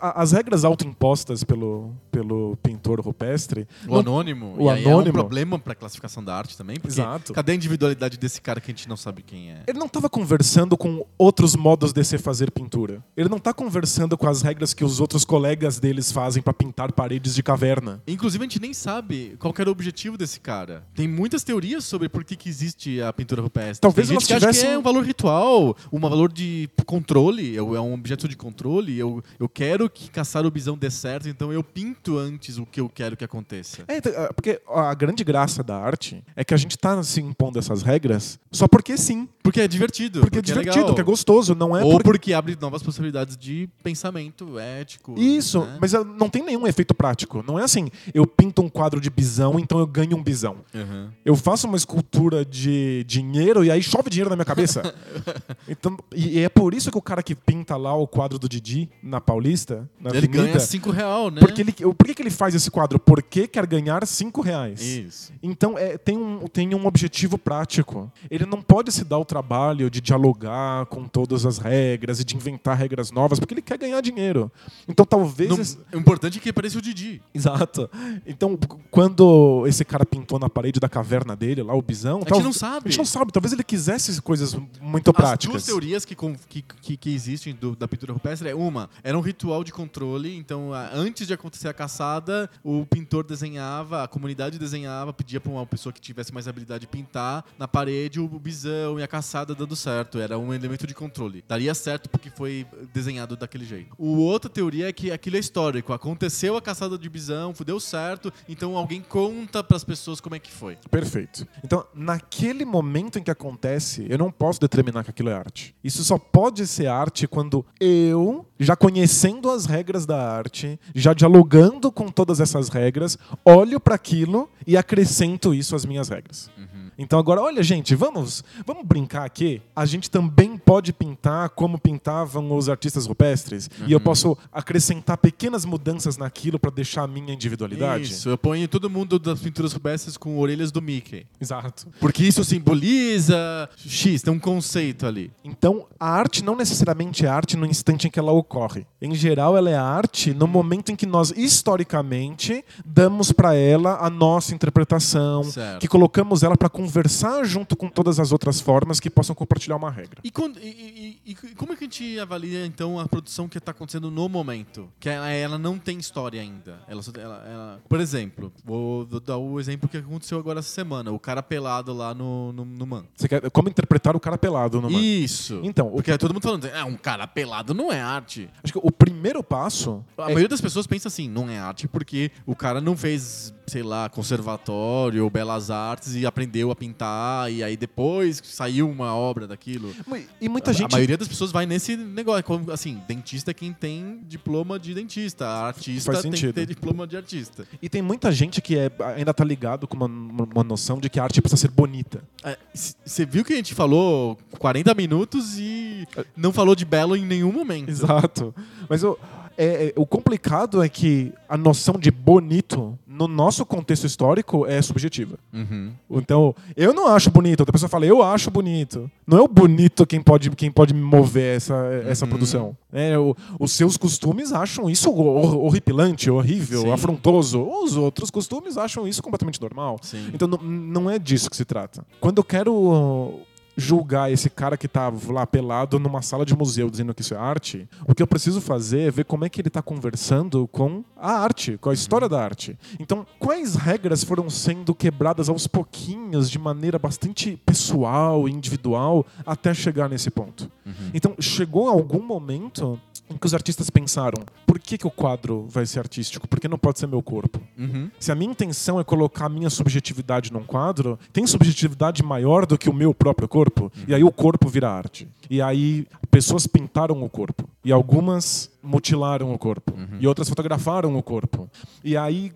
as regras autoimpostas pelo, pelo pintor rupestre. O não- anônimo. o e aí é um anônimo. problema pra classificação da arte também. Porque Exato. Cadê a individualidade desse cara que a gente não sabe quem é? Ele não estava conversando com outros modos de se fazer pintura. Ele não está conversando com as regras que os outros colegas deles fazem para pintar paredes de caverna. Inclusive, a gente nem sabe qual era o objetivo desse cara. Tem muitas teorias sobre por que, que existe a pintura rupestre. Talvez Tem gente que acha que é um valor ritual, um valor de controle, é um objeto de controle. Eu, eu quero que caçar o bisão dê certo, então eu pinto antes o que eu quero que aconteça. É, então, é, porque a grande graça da arte é que a gente tá se impondo essas regras só porque sim. Porque é divertido. Porque, é divertido, legal. que é gostoso, não é Ou porque... porque abre novas possibilidades de pensamento ético. Isso, né? mas ah, não tem nenhum efeito prático. Não é assim, eu pinto um quadro de bisão, então eu ganho um bisão. Uhum. Eu faço uma escultura de dinheiro e aí chove dinheiro na minha cabeça. então, e é por isso que o cara que pinta lá o quadro do Didi na Paulista, na Ele Avenida, ganha 5 real, né? porque ele, por que, que ele faz esse quadro? Porque quer ganhar cinco reais. Isso. Então é, tem, um, tem um objetivo prático. Ele não pode se dar o trabalho de dialogar com todas as regras e de inventar regras novas, porque ele quer ganhar dinheiro. Então talvez. Não- esse- o importante é que apareça o Didi. Exato. Então, quando esse cara pintou na parede da caverna dele, lá o bisão. gente tal- não sabe. A gente não sabe. Talvez ele quisesse coisas muito As práticas. duas teorias que, que, que, existem do- da pintura rupestre é uma, era um ritual de controle, então a- antes de acontecer a caçada, o pintor desenhava, a comunidade desenhava, pedia para uma pessoa que tivesse mais habilidade de pintar na parede o bisão e a caçada dando certo. Era um elemento de controle. Daria certo porque foi desenhado daquele jeito. O outra teoria é que aquilo é histórico. Aconteceu a caçada de bisão, deu certo, então alguém conta para as pessoas como é que foi. Perfeito. Então, naquele momento em que acontece, eu não posso determinar que aquilo é arte. Isso só pode ser arte quando eu, já conhecendo as regras da arte, já dialogando com todas essas regras, olho para aquilo e acrescento isso às minhas regras. Então agora, olha, gente, vamos, vamos brincar aqui. A gente também pode pintar como pintavam os artistas rupestres, e eu posso acrescentar pequenas mudanças naquilo para deixar a minha individualidade. Isso, eu ponho todo mundo das pinturas rupestres com orelhas do Mickey. Exato. Porque isso simboliza X, tem um conceito ali. Então, a arte não necessariamente é arte no instante em que ela ocorre. Em geral, ela é arte no momento em que nós, historicamente, damos para ela a nossa interpretação, Certo. que colocamos ela para conversar junto com todas as outras formas que possam compartilhar uma regra. E, quando- e- e- e como é que a gente avalia, então, a produção que está acontecendo no momento? Que ela, ela não tem história ainda. Ela, ela- ela- por exemplo, vou, dar o exemplo que aconteceu agora essa semana. O cara pelado lá no, no, no Man. Você quer como interpretar o cara pelado no Isso. Então, o, Porque todo mundo falando, é um cara pelado não é arte. acho que o primeiro passo A é maioria das pessoas pensa assim, não é arte porque o cara não fez, sei lá, conservatório ou belas artes e aprendeu a pintar e aí depois saiu uma obra daquilo. e muita a, gente a maioria das pessoas vai nesse negócio, como, assim, dentista é quem tem diploma de dentista, artista Faz tem que ter diploma de artista. e tem muita gente que é, ainda tá ligado com uma, uma noção de que a arte precisa ser bonita. Você viu que a gente falou 40 minutos e não falou de belo em nenhum momento. Exato. Mas o, é- é- o complicado é que a noção de bonito, no nosso contexto histórico, é subjetiva. Uhum. Então, eu não acho bonito, outra pessoa fala, eu acho bonito. Não é o bonito quem pode, quem pode mover essa, essa Uhum. produção. É, o- os seus costumes acham isso hor- horripilante, horrível, Sim. afrontoso. Os outros costumes acham isso completamente normal. Sim. Então não, é disso que se trata. Quando eu quero julgar esse cara que tá lá pelado numa sala de museu dizendo que isso é arte, o que eu preciso fazer é ver como é que ele tá conversando com a arte, com a história da arte. Então, quais regras foram sendo quebradas aos pouquinhos, de maneira bastante pessoal e individual, até chegar nesse ponto? Então, chegou algum momento em que os artistas pensaram: por que, que o quadro vai ser artístico? Por que não pode ser meu corpo? Uhum. Se a minha intenção é colocar a minha subjetividade num quadro, tem subjetividade maior do que o meu próprio corpo? E aí o corpo vira arte. E aí pessoas pintaram o corpo. E algumas mutilaram o corpo. E outras fotografaram o corpo. E aí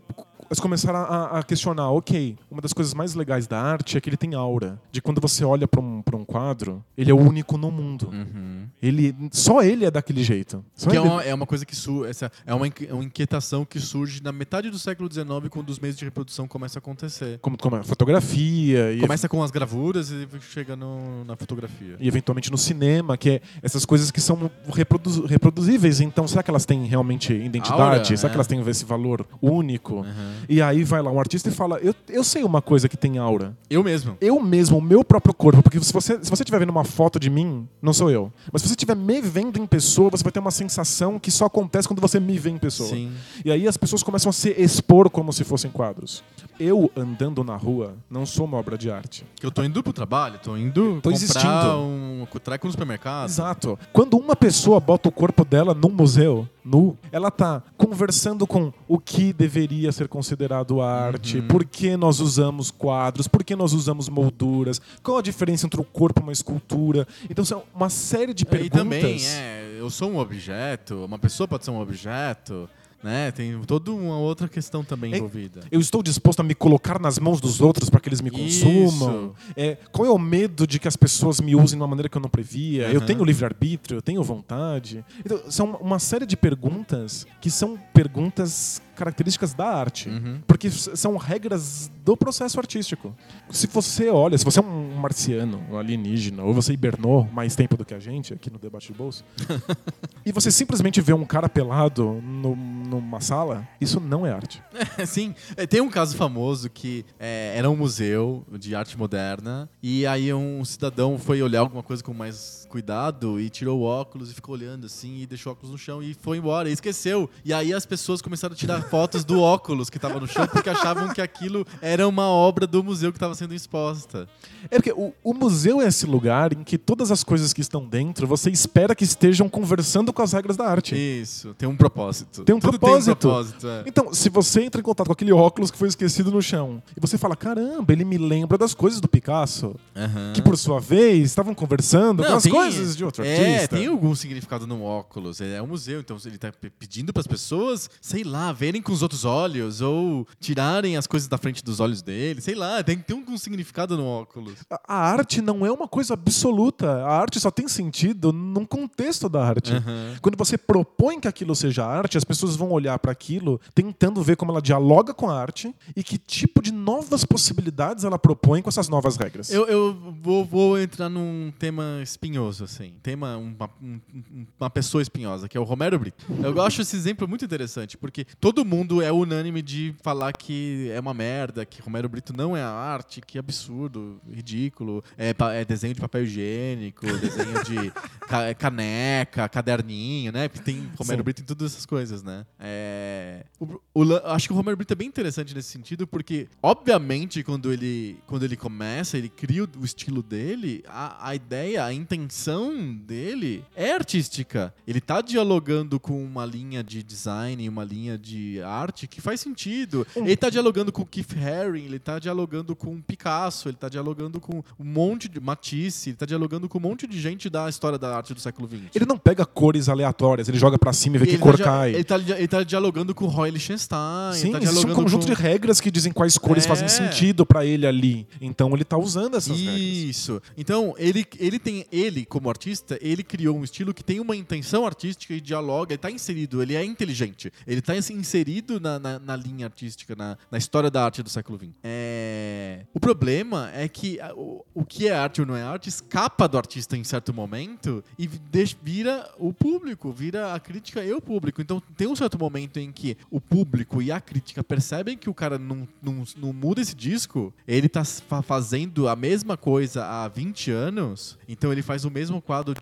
eles começaram a, a questionar, ok, uma das coisas mais legais da arte é que ele tem aura. De quando você olha para um, pra um quadro, ele é o único no mundo. Uhum. Ele, só ele é daquele jeito. Só Que é ele- uma, é uma coisa que su essa é uma, inqui- uma inquietação que surge na metade do século XIX, quando os meios de reprodução começam a acontecer. como, como é, fotografia e, Começa com as gravuras e chega no- na fotografia. e eventualmente no cinema, que é essas coisas que são reprodu- reproduzíveis. Então, será que elas têm realmente identidade? Aura, será né? que elas têm esse valor único? Uhum. E aí vai lá um artista e fala: eu, eu sei uma coisa que tem aura. Eu mesmo. Eu mesmo, o meu próprio corpo, porque se você se você estiver vendo uma foto de mim, não sou eu. Mas se você estiver me vendo em pessoa, você vai ter uma sensação que só acontece quando você me vê em pessoa. Sim. E aí as pessoas começam a se expor como se fossem quadros. Eu andando na rua não sou uma obra de arte. Que eu tô indo pro trabalho, tô indo Tô comprar existindo. um treco no supermercado. Exato. Quando uma pessoa bota o corpo dela num museu, nu, ela tá conversando com o que deveria ser considerado arte, Uhum. por que nós usamos quadros, por que nós usamos molduras, qual a diferença entre o corpo e uma escultura. Então são uma série de E perguntas. também, é, eu sou um objeto, uma pessoa pode ser um objeto, né? Tem toda uma outra questão também envolvida. Eu estou disposto a me colocar nas mãos dos outros para que eles me consumam. É, qual é o medo de que as pessoas me usem de uma maneira que eu não previa? Eu Aham. tenho livre-arbítrio, eu tenho vontade. Então, são uma série de perguntas que são perguntas características da arte. Uhum. Porque são regras do processo artístico. Se você olha, se você é um marciano, um alienígena, ou você hibernou mais tempo do que a gente aqui no Debate de Bolsa, e você simplesmente vê um cara pelado no- numa sala, isso não é arte. Sim, É, tem um caso famoso que é, era um museu de arte moderna e aí um cidadão foi olhar alguma coisa com mais cuidado e tirou o óculos e ficou olhando assim e deixou o óculos no chão e foi embora e esqueceu. E aí as pessoas começaram a tirar fotos do óculos que estava no chão porque achavam que aquilo era uma obra do museu que estava sendo exposta. É porque o, o museu é esse lugar em que todas as coisas que estão dentro você espera que estejam conversando com as regras da arte. Isso, tem um propósito. Tem um Tudo propósito. Tem um propósito é. Então, se você entra em contato com aquele óculos que foi esquecido no chão e você fala, caramba, ele me lembra das coisas do Picasso, Aham. que por sua vez estavam conversando com Não, as tem- coisas de outro é, artista. tem algum significado no óculos. É um museu, então ele tá pe- pedindo para as pessoas, sei lá, verem com os outros olhos ou tirarem as coisas da frente dos olhos dele, sei lá, tem que ter algum significado no óculos. A- A arte não é uma coisa absoluta. A arte só tem sentido num contexto da arte. Aham. Quando você propõe que aquilo seja arte, as pessoas vão olhar para aquilo tentando ver como ela dialoga com a arte e que tipo de novas possibilidades ela propõe com essas novas regras. Eu, eu vou, vou entrar num tema espinhoso, assim. Tema, uma, um- um- uma pessoa espinhosa, que é o Romero Brito. Eu acho esse exemplo muito interessante, porque todo mundo é unânime de falar que é uma merda, que Romero Brito não é arte, que absurdo, ridículo. É, é desenho de papel higiênico, desenho de ca- caneca, caderninho, né? Porque tem Romero Sim. Brito em todas essas coisas, né? É, o- o acho que o Romero Brito é bem interessante nesse sentido, porque, obviamente, quando ele, quando ele começa, ele cria o, estilo dele, a, a ideia, a intenção dele é artística. Ele tá dialogando com uma linha de design, uma linha de arte que faz sentido. Ele tá dialogando com o Keith Haring, ele tá dialogando com o Picasso, ele tá dialogando com um monte de Matisse, ele tá dialogando com um monte de gente da história da arte do século XX. Ele não pega cores aleatórias, ele joga pra cima e vê que Ele cor tá, dia- cai. Ele tá, dia- ele tá dialogando com o Roy Lichtenstein. Sim, tá existe um conjunto com... de regras que dizem quais cores É. fazem sentido pra ele ali. Então ele tá usando essas regras. Isso. Então, ele, ele tem. Ele, como artista, ele criou um estilo que tem uma intenção artística e dialoga, ele tá inserido, ele é inteligente. Ele tá assim, inserido na, na, na linha artística, na, na história da arte do século XX. É... O problema é que o, o que é arte ou não é arte escapa do artista em certo momento e deixa- vira o público, vira a crítica e o público. Então tem um certo momento em que o público e a crítica percebem que o cara não, não, não muda esse disco, ele tá fa- fazendo a mesma coisa há 20 anos, então ele faz o mesmo quadro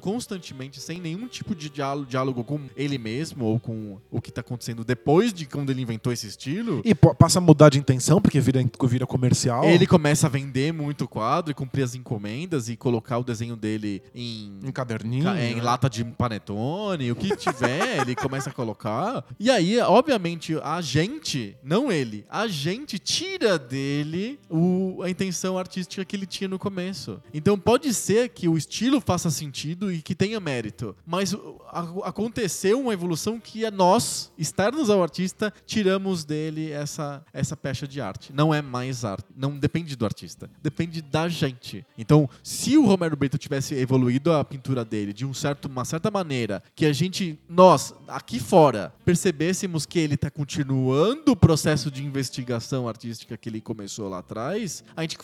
constantemente, sem nenhum tipo de diálogo, diálogo com ele mesmo ou com o que tá acontecendo depois de quando ele inventou esse estilo. E passa a mudar de intenção, porque vira, vira comercial. Ele começa a vender muito quadro e cumprir as encomendas e colocar o desenho dele em Em caderninho. Ca- em né? lata de panetone, o que tiver, ele começa a colocar. E aí, obviamente, a gente, não ele, a gente tira dele o- a intenção artística que ele tinha no começo. Então pode ser que o estilo faça sentido e que tenha mérito, mas o- a- aconteceu uma evolução que é nós, externos ao artista, tiramos dele essa, essa pecha de arte. Não é mais arte, não depende do artista, depende da gente. Então, se o Romero Brito tivesse evoluído a pintura dele de um certo, uma certa maneira, que a gente, nós, aqui fora, percebêssemos que ele está continuando o processo de investigação artística que ele começou lá atrás, a gente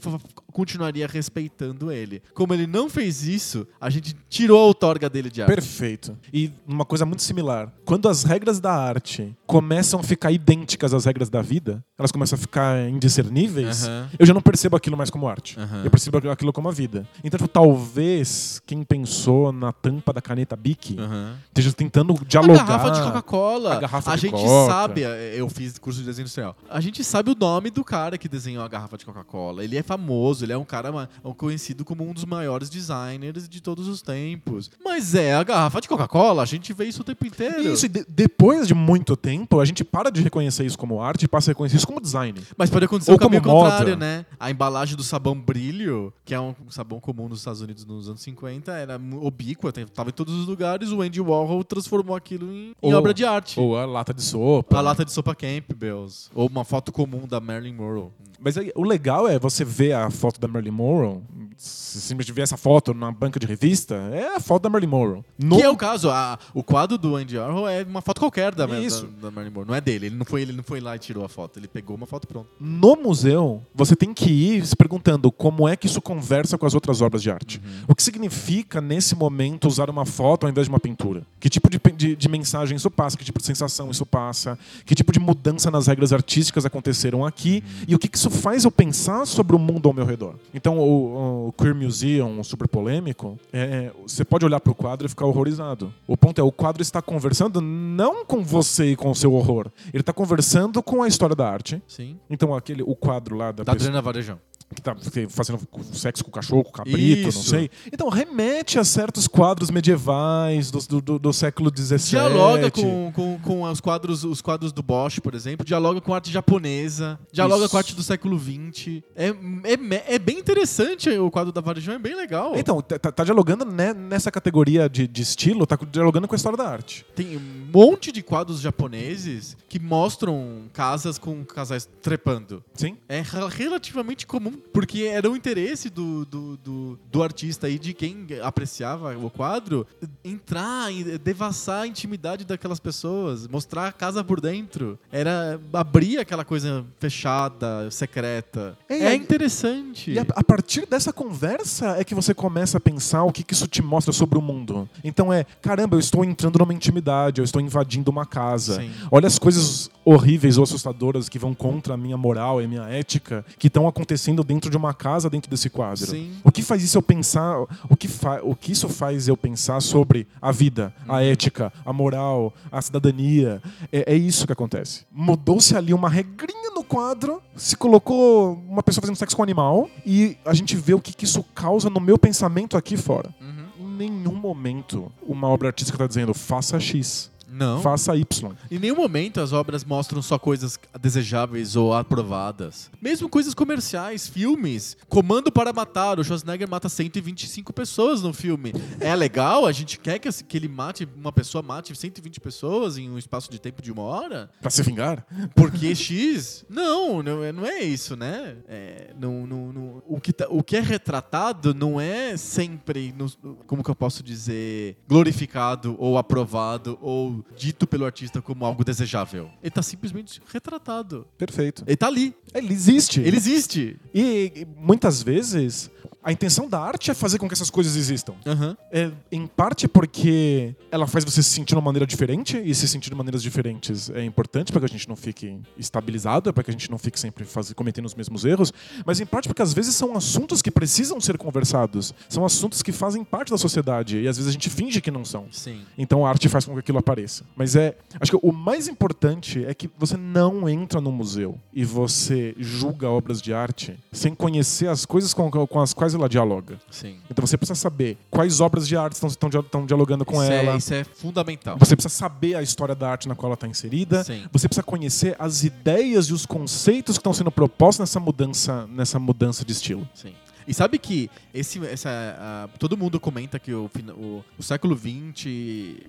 continuaria respeitando ele. Como ele não fez isso, a gente tirou a outorga dele de arte. Perfeito. E uma coisa muito similar. Quando as regras da arte começam a ficar idênticas às regras da vida, elas começam a ficar indiscerníveis, Aham. eu já não percebo aquilo mais como arte. Aham. Eu percebo aquilo como a vida. Então, tipo, talvez quem pensou na tampa da caneta Bic Aham. esteja tentando A dialogar. garrafa de Coca-Cola. A garrafa de gente Coca. sabe, eu fiz curso de desenho industrial. A gente sabe o nome do cara que desenhou a garrafa de Coca-Cola. Ele é famoso, ele é um cara conhecido como um dos maiores designers de todos os tempos. Mas é a garrafa de Coca-Cola, a gente vê isso o tempo inteiro. Isso, e de- depois de muito tempo, a gente para de reconhecer isso como arte e passa a reconhecer isso como design. Mas pode acontecer Ou o caminho como moda. contrário, né? A embalagem do sabão brilho, que é um sabão comum nos Estados Unidos nos anos 50, era obíqua, tem- tava em todos os lugares. O Andy Warhol transformou aquilo em, em Ou- obra de arte. Ou a lata de sopa. A lata de sopa Campbell's. Ou uma foto comum da Marilyn Monroe. Mas aí, o legal é você ver a foto da Marilyn Monroe. Se simplesmente ver essa foto na banca de revista, é a foto da Marilyn Monroe. No- Que é o caso, a- o quadro do Andy Warhol é uma foto qualquer da, Isso. da, da Marilyn Monroe. Não é dele, ele não, foi, ele não foi lá e tirou a foto, ele pegou uma foto pronta. No museu, você tem que ir se perguntando como é que isso conversa com as outras obras de arte. O que significa, nesse momento, usar uma foto ao invés de uma pintura? Que tipo de, de- de mensagem isso passa? Que tipo de sensação isso passa? Que tipo de mudança nas regras artísticas aconteceram aqui? E o que, que isso faz eu pensar sobre o mundo ao meu redor? Então, o, o Queer Museum, super polêmico, é, você pode olhar para o quadro e ficar horrorizado. O ponto é, o quadro está conversando não com você e com o seu horror. Ele está conversando com a história da arte. Sim. Então, aquele, o quadro lá da, Da pessoa Adriana Varejão. Que tá fazendo sexo com o cachorro, com o cabrito, não Isso. sei. Então, remete a certos quadros medievais do, do, do- século XVII. Dialoga com, com, com os, quadros, os quadros do Bosch, por exemplo. Dialoga com arte japonesa. Dialoga Isso. com arte do século XX. É, é, é bem interessante o quadro da Varejão, é bem legal. Então, tá, tá dialogando né, nessa categoria de, de estilo, tá dialogando com a história da arte. Tem um monte de quadros japoneses que mostram casas com casais trepando. Sim? É rel- relativamente comum, porque era o interesse do, do, do, do artista e de quem apreciava o quadro entrar e devassar a intimidade daquelas pessoas, mostrar a casa por dentro. Era abrir aquela coisa fechada, secreta. É, É, interessante. E a, a partir dessa conversa é que você começa a pensar o que, que isso te mostra sobre o mundo. Então é, caramba, eu estou entrando numa intimidade, eu estou invadindo uma casa. Sim. Olha as coisas horríveis ou assustadoras que vão contra a minha moral e a minha ética que estão acontecendo dentro de uma casa, dentro desse quadro. Sim. O que faz isso eu pensar, o que, fa o que isso faz eu pensar sobre a vida, Uhum. a ética, a moral, a cidadania? É, é isso que acontece. Mudou-se ali uma regrinha no quadro, se colocou uma pessoa fazendo sexo com um animal e a gente vê o que, que isso causa no meu pensamento aqui fora. Uhum. Em nenhum momento uma obra artística está dizendo faça X, Não. faça Y. Em nenhum momento as obras mostram só coisas desejáveis ou aprovadas. Mesmo coisas comerciais, filmes. Comando para Matar, o Schwarzenegger mata 125 pessoas no filme. É legal? A gente quer que, ele mate, uma pessoa mate 120 pessoas em um espaço de tempo de uma hora? Pra se vingar? Porque X? Não, não é, não é isso, né? É, não, não, não- o, que tá- o que é retratado não é sempre, no- como que eu posso dizer, glorificado ou aprovado ou dito pelo artista como algo desejável. Ele tá simplesmente retratado. Perfeito. Ele tá ali. Ele existe. Ele existe. E, e muitas vezes a intenção da arte é fazer com que essas coisas existam. Aham. É, em parte porque ela faz você se sentir de uma maneira diferente, e se sentir de maneiras diferentes é importante para que a gente não fique estabilizado, para que a gente não fique sempre faz- cometendo os mesmos erros, mas em parte porque às vezes são são assuntos que precisam ser conversados. São assuntos que fazem parte da sociedade e às vezes a gente finge que não são. Sim. Então a arte faz com que aquilo apareça. Mas é. Acho que o mais importante é que você não entra no museu e você julga obras de arte sem conhecer as coisas com, com as quais ela dialoga. Sim. Então você precisa saber quais obras de arte estão, estão, dia- estão dialogando com isso, ela. É, isso é fundamental. Você precisa saber a história da arte na qual ela está inserida. Sim. Você precisa conhecer as ideias e os conceitos que estão sendo propostos nessa mudança, nessa mudança de estilo. Sim. E sabe que esse, essa, ah, todo mundo comenta que o, o, o século XX e,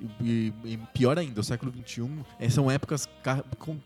e- pior ainda, o século XXI eh, são épocas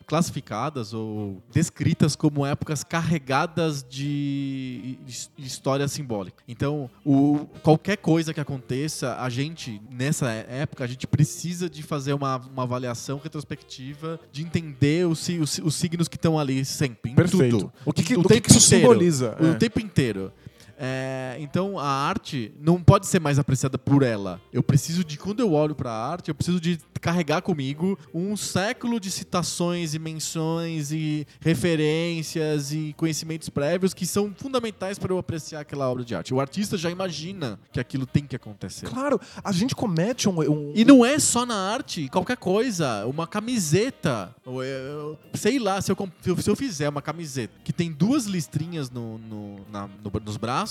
classificadas ou descritas como épocas carregadas de his- história simbólica. Então, o, qualquer coisa que aconteça, a gente, nessa época, a gente precisa de fazer uma, uma avaliação retrospectiva, de entender os, os, os signos que estão ali sempre, em Perfeito. tudo. O que, que, O o que, tempo que isso inteiro. simboliza? O É. tempo inteiro. É, então a arte não pode ser mais apreciada por ela. Eu preciso de, quando eu olho pra arte, eu preciso de carregar comigo um século de citações e menções e referências e conhecimentos prévios que são fundamentais para eu apreciar aquela obra de arte. O artista já imagina que aquilo tem que acontecer. Claro, a gente comete um. um- E não é só na arte, qualquer coisa. Uma camiseta. ou eu- sei lá, se eu, comp- se eu- se eu fizer uma camiseta que tem duas listrinhas no, no- na- no- nos braços,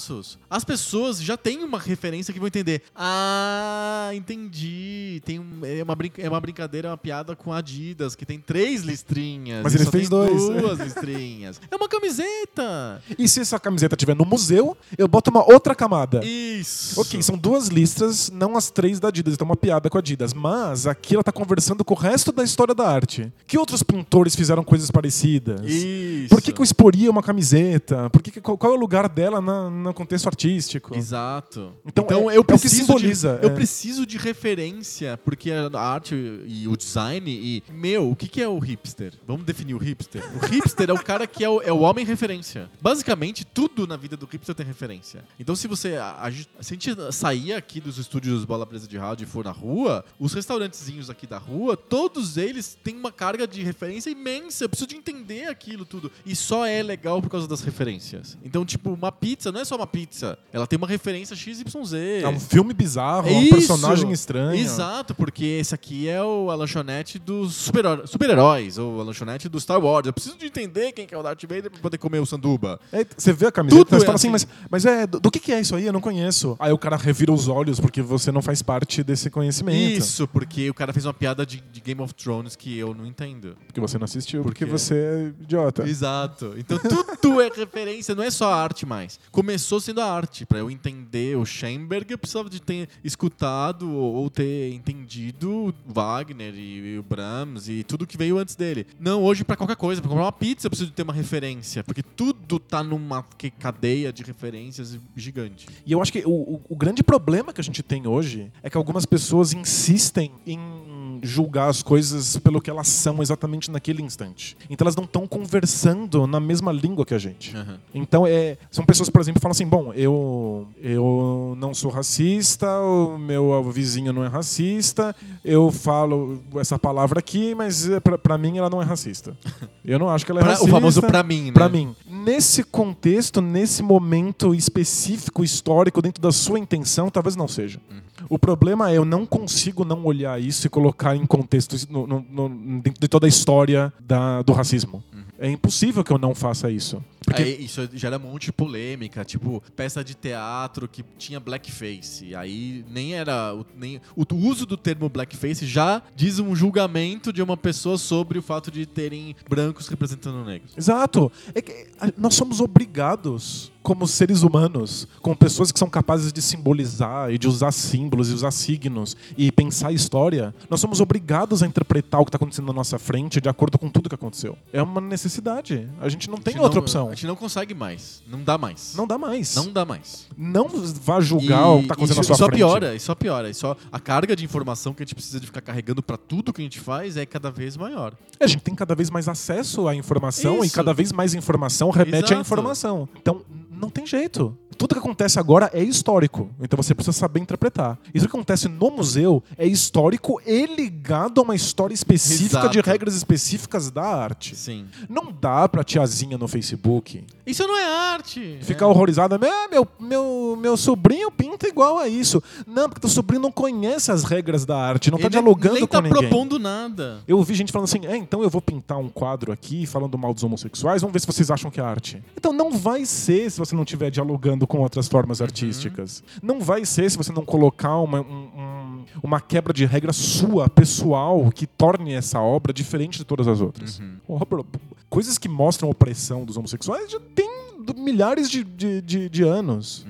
as pessoas já têm uma referência que vão entender. Ah, entendi. Tem um- é, uma é uma brincadeira, uma piada com Adidas, que tem três listrinhas. Mas ele fez dois. duas listrinhas. É uma camiseta. E se essa camiseta estiver no museu, eu boto uma outra camada. Isso. Ok, são duas listras, não as três da Adidas, então uma piada com a Adidas. Mas aqui ela tá conversando com o resto da história da arte. Que outros pintores fizeram coisas parecidas? Isso. Por que, que o Esporia é uma camiseta? Por que que- qual, qual é o lugar dela na- no contexto artístico? Exato. Então, Então, é- eu é o que preciso simboliza, De, eu é. preciso de referência, porque a arte e o design e meu, o que, que é o hipster? Vamos definir o hipster. O hipster é o cara que é o, é o homem referência. Basicamente tudo na vida do hipster tem referência. Então se você a, a se a gente sair aqui dos estúdios Bola Presa de Rádio e for na rua, os restaurantezinhos aqui da rua, todos eles têm uma carga de referência imensa. Eu preciso de entender aquilo tudo. E só é legal por causa das referências. Então, tipo, uma pizza não é só uma pizza. Ela tem uma referência XYZ. É um filme bizarro, um Isso! personagem estranho. Exato, porque esse aqui é o, a lanchonete dos super- super-heróis, ou a lanchonete do Star Wars. Eu preciso de entender quem que é o Darth Vader pra poder comer o sanduba. É, você vê a camiseta Tudo você é fala assim, assim. mas, mas é, do, do que, que é isso aí? Eu não conheço. Aí o cara revira os olhos porque você não faz parte desse conhecimento. Isso, porque o cara fez uma piada de, de Game of Thrones que eu não entendo. Porque você não assistiu, Por porque quê? você é idiota. Exato. Então tudo é referência, não é só arte mais. Começou sendo a arte. Pra eu entender o Schoenberg, eu precisava de ter escutado ou ter entendido Wagner e, o Brahms e tudo que veio antes dele. Não, hoje pra qualquer coisa, pra comprar uma pizza eu preciso de ter uma referência, porque tudo tá numa cadeia de referências gigante. E eu acho que o, o- o grande problema que a gente tem hoje é que algumas pessoas insistem em julgar as coisas pelo que elas são exatamente naquele instante. Então elas não estão conversando na mesma língua que a gente. Aham. Então, é, são pessoas, por exemplo, que falam assim: bom, eu, eu não sou racista, o meu vizinho não é racista, eu falo essa palavra aqui, mas é, pra, pra mim ela não é racista. Eu não acho que ela é Pra- racista. o famoso pra mim, né? Pra mim. Nesse contexto, nesse momento específico, histórico, dentro da sua intenção, talvez não seja. O problema é eu não consigo não olhar isso e colocar em contexto no- no- no- dentro de toda a história da- do racismo. É impossível que eu não faça isso. Porque Aí isso gera um monte de polêmica, tipo, peça de teatro que tinha blackface. Aí nem era. o- Nem, o uso do termo blackface já diz um julgamento de uma pessoa sobre o fato de terem brancos representando negros. Exato. É que nós somos obrigados, como seres humanos, como pessoas que são capazes de simbolizar e de usar símbolos e usar signos e pensar história, nós somos obrigados a interpretar o que está acontecendo na nossa frente de acordo com tudo que aconteceu. É uma necessidade. A gente não tem outra opção. A gente não consegue mais. Não dá mais. Não dá mais. Não dá mais. Não vá julgar o que está acontecendo isso, na sua só frente. piora, e só piora. E só a carga de informação que a gente precisa de ficar carregando pra tudo que a gente faz é cada vez maior. A gente tem cada vez mais acesso à informação e Isso. cada vez mais informação remete à Exato. informação. Então, não tem jeito. Tudo que acontece agora é histórico. Então você precisa saber interpretar. Isso que acontece no museu é histórico e ligado a uma história específica Exato. de regras específicas da arte. Sim. Não dá pra tiazinha no Facebook Isso não é arte. Ficar é. horrorizada, "Ah, meu, meu, meu sobrinho pinta igual a isso. Não, porque teu sobrinho não conhece as regras da arte, não tá Ele dialogando nem com tá ninguém. propondo nada. Eu ouvi gente falando assim, é, então eu vou pintar um quadro aqui falando mal dos homossexuais, vamos ver se vocês acham que é arte. Então não vai ser se você não estiver dialogando com outras formas artísticas. Não vai ser se você não colocar uma, um- um- uma quebra de regra sua, pessoal, que torne essa obra diferente de todas as outras. Obra- coisas que mostram a opressão dos homossexuais já tem milhares de, de, de- de anos.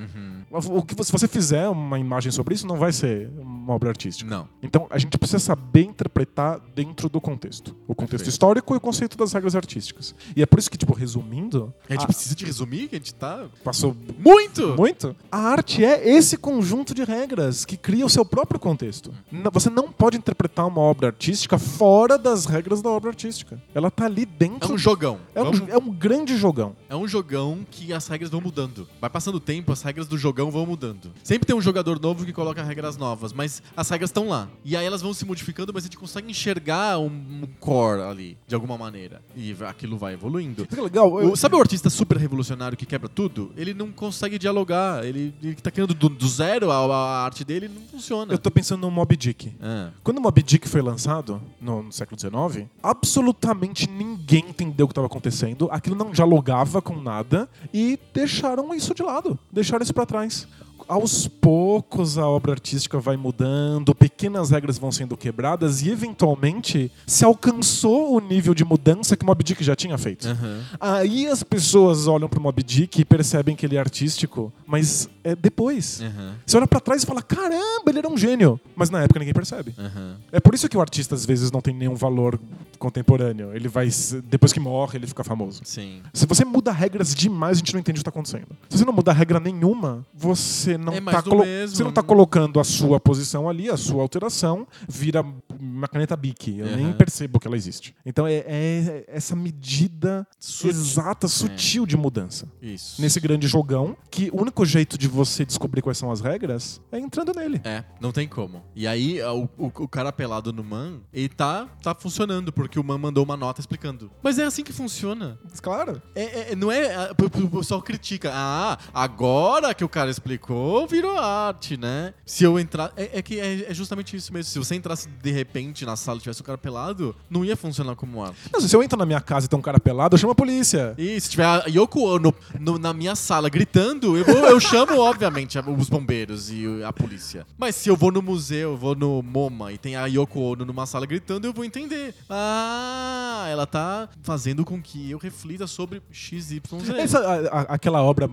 O que, você- se você fizer uma imagem sobre isso, não vai ser uma obra artística. Não. Então a gente precisa saber interpretar dentro do contexto. O contexto Perfeito. histórico e o conceito das regras artísticas. E é por isso que, tipo, resumindo, A gente a- precisa de resumir, que a gente tá. passou Muito! muito. A arte é esse conjunto de regras que cria o seu próprio contexto. Você não pode interpretar uma obra artística fora das regras da obra artística. Ela tá ali É dentro. um jogão. é um, Vamos- é um grande jogão. É um jogão que as regras vão mudando. Vai passando o tempo, as regras do jogão vão mudando. Sempre tem um jogador novo que coloca regras novas, mas as regras estão lá. E aí elas vão se modificando, mas a gente consegue enxergar um, um core ali, de alguma maneira. E aquilo vai evoluindo. É legal. O- sabe o artista super revolucionário que quebra tudo? Ele não consegue dialogar. Ele, ele tá criando do, do zero a, a arte dele não funciona. Eu tô pensando no Moby Dick. Ah, Quando o Moby Dick foi lançado, no, no século XIX, absolutamente ninguém entendeu o que estava acontecendo, aquilo não dialogava com nada e deixaram isso de lado, deixaram isso para trás. Aos poucos a obra artística vai mudando, pequenas regras vão sendo quebradas e eventualmente se alcançou o nível de mudança que o Moby Dick já tinha feito. aham. Aí as pessoas olham pro Moby Dick e percebem que ele é artístico, mas é depois. Aham. Você olha pra trás e fala: caramba, ele era um gênio. Mas na época ninguém percebe. Aham. É por isso que o artista às vezes não tem nenhum valor contemporâneo. Ele vai. Depois que morre, ele fica famoso. Sim. Se você muda regras demais, a gente não entende o que está acontecendo. Se você não mudar regra nenhuma, você não É está você não tá colocando a sua posição ali, a sua alteração, vira uma caneta Bic. Eu nem Aham. percebo que ela existe. Então é, é essa medida exata, sutil de mudança. Isso. Nesse grande jogão, que o único jeito de você descobrir quais são as regras é entrando nele. É, não tem como. E aí, o, o, o cara pelado no Man, ele tá, tá funcionando, porque o Man mandou uma nota explicando. Mas é assim que funciona. Claro. É, é- não é. o pessoal critica. Ah, agora que o cara explicou, virou arte, né? Se eu entrar. É, é que é, é justamente isso mesmo. Se você entrasse de repente na sala e tivesse um cara pelado, não ia funcionar como arte. Não, se eu entro na minha casa e tem um cara pelado, eu chamo a polícia. E se tiver a Yoko Ono no- na minha sala gritando, eu, vou- eu chamo, obviamente, os bombeiros e a polícia. Mas se eu vou no museu, eu vou no MoMA e tem a Yoko Ono numa sala gritando, eu vou entender. Ah, ela tá fazendo com que eu reflita sobre XYZ. Essa, a- a- aquela obra,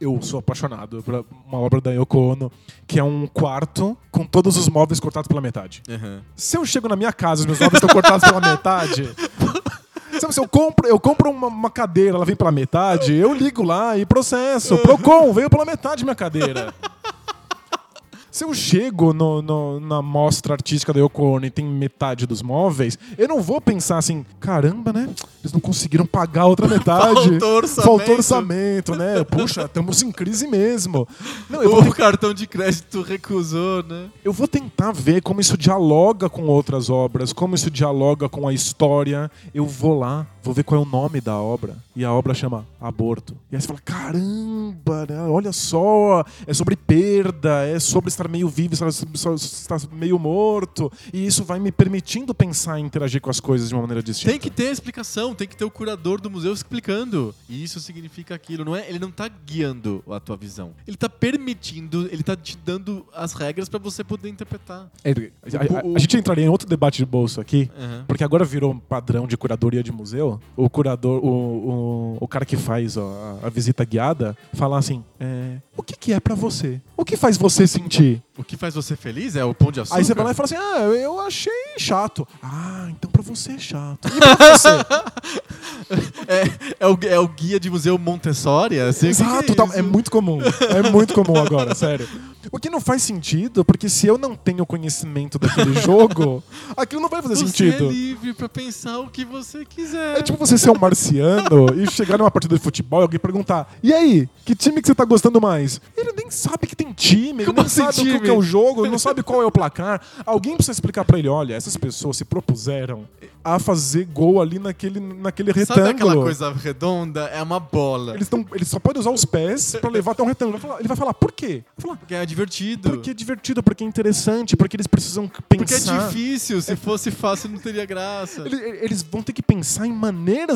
eu sou apaixonado por uma obra da Yoko Ono, que é um quarto com todos os móveis cortados pela metade. Aham. Se eu chego na minha casa e os meus móveis estão cortados pela metade. Sabe, se eu compro, eu compro uma, uma cadeira, ela vem pela metade, eu ligo lá e processo. Procon, veio pela metade minha cadeira. Se eu chego no- no- na mostra artística da Yoko Ono e tem metade dos móveis, eu não vou pensar assim, caramba, né? Eles não conseguiram pagar a outra metade. Faltou orçamento. Faltou orçamento, né? Puxa, estamos em crise mesmo. Não, eu O cartão de crédito recusou, né? eu vou tentar ver como isso dialoga com outras obras, como isso dialoga com a história. Eu vou lá, vou ver qual é o nome da obra. E a obra chama Aborto. E aí você fala: caramba, né? olha só, é sobre perda, é sobre estar meio vivo, estar, meio morto. E isso vai me permitindo pensar e interagir com as coisas de uma maneira distinta. Tem que ter explicação, tem que ter o curador do museu explicando. E isso significa aquilo, não é? Ele não tá guiando a tua visão. Ele tá permitindo, ele tá te dando as regras pra você poder interpretar. É, a, a- a gente entraria em outro debate de bolso aqui. Aham. Porque agora virou um padrão de curadoria de museu. O curador, o, o, o cara que faz ó, a, a visita guiada, falar assim: é, o que, que é pra você? O que faz você sentir? O que faz você feliz é o pão de açúcar. Aí você vai lá e fala assim: ah, eu achei chato. Ah, então pra você é chato. E pra você? é, é o, é o guia de museu Montessori, assim? o que que Exato, tá- é muito comum. É muito comum agora, sério. O que não faz sentido, porque se eu não tenho conhecimento daquele jogo, aquilo não vai fazer Você sentido. é livre pra pensar o que você quiser. É tipo você ser um marciano e chegar numa partida de futebol e alguém perguntar: E aí, que time que você tá gostando mais? Ele nem sabe que tem time, ele não assim sabe o que time? é o jogo, ele não sabe qual é o placar. Alguém precisa explicar pra ele: olha, essas pessoas se propuseram a fazer gol ali naquele, naquele Sabe retângulo. aquela coisa redonda? É uma bola. Eles, tão, eles só podem usar os pés pra levar até um retângulo. Ele vai falar, por quê? Falar, Porque é divertido. porque é divertido, porque é interessante, porque eles precisam pensar. Porque é difícil. Se fosse fácil, não teria graça. Ele- Eles vão ter que pensar em maneiras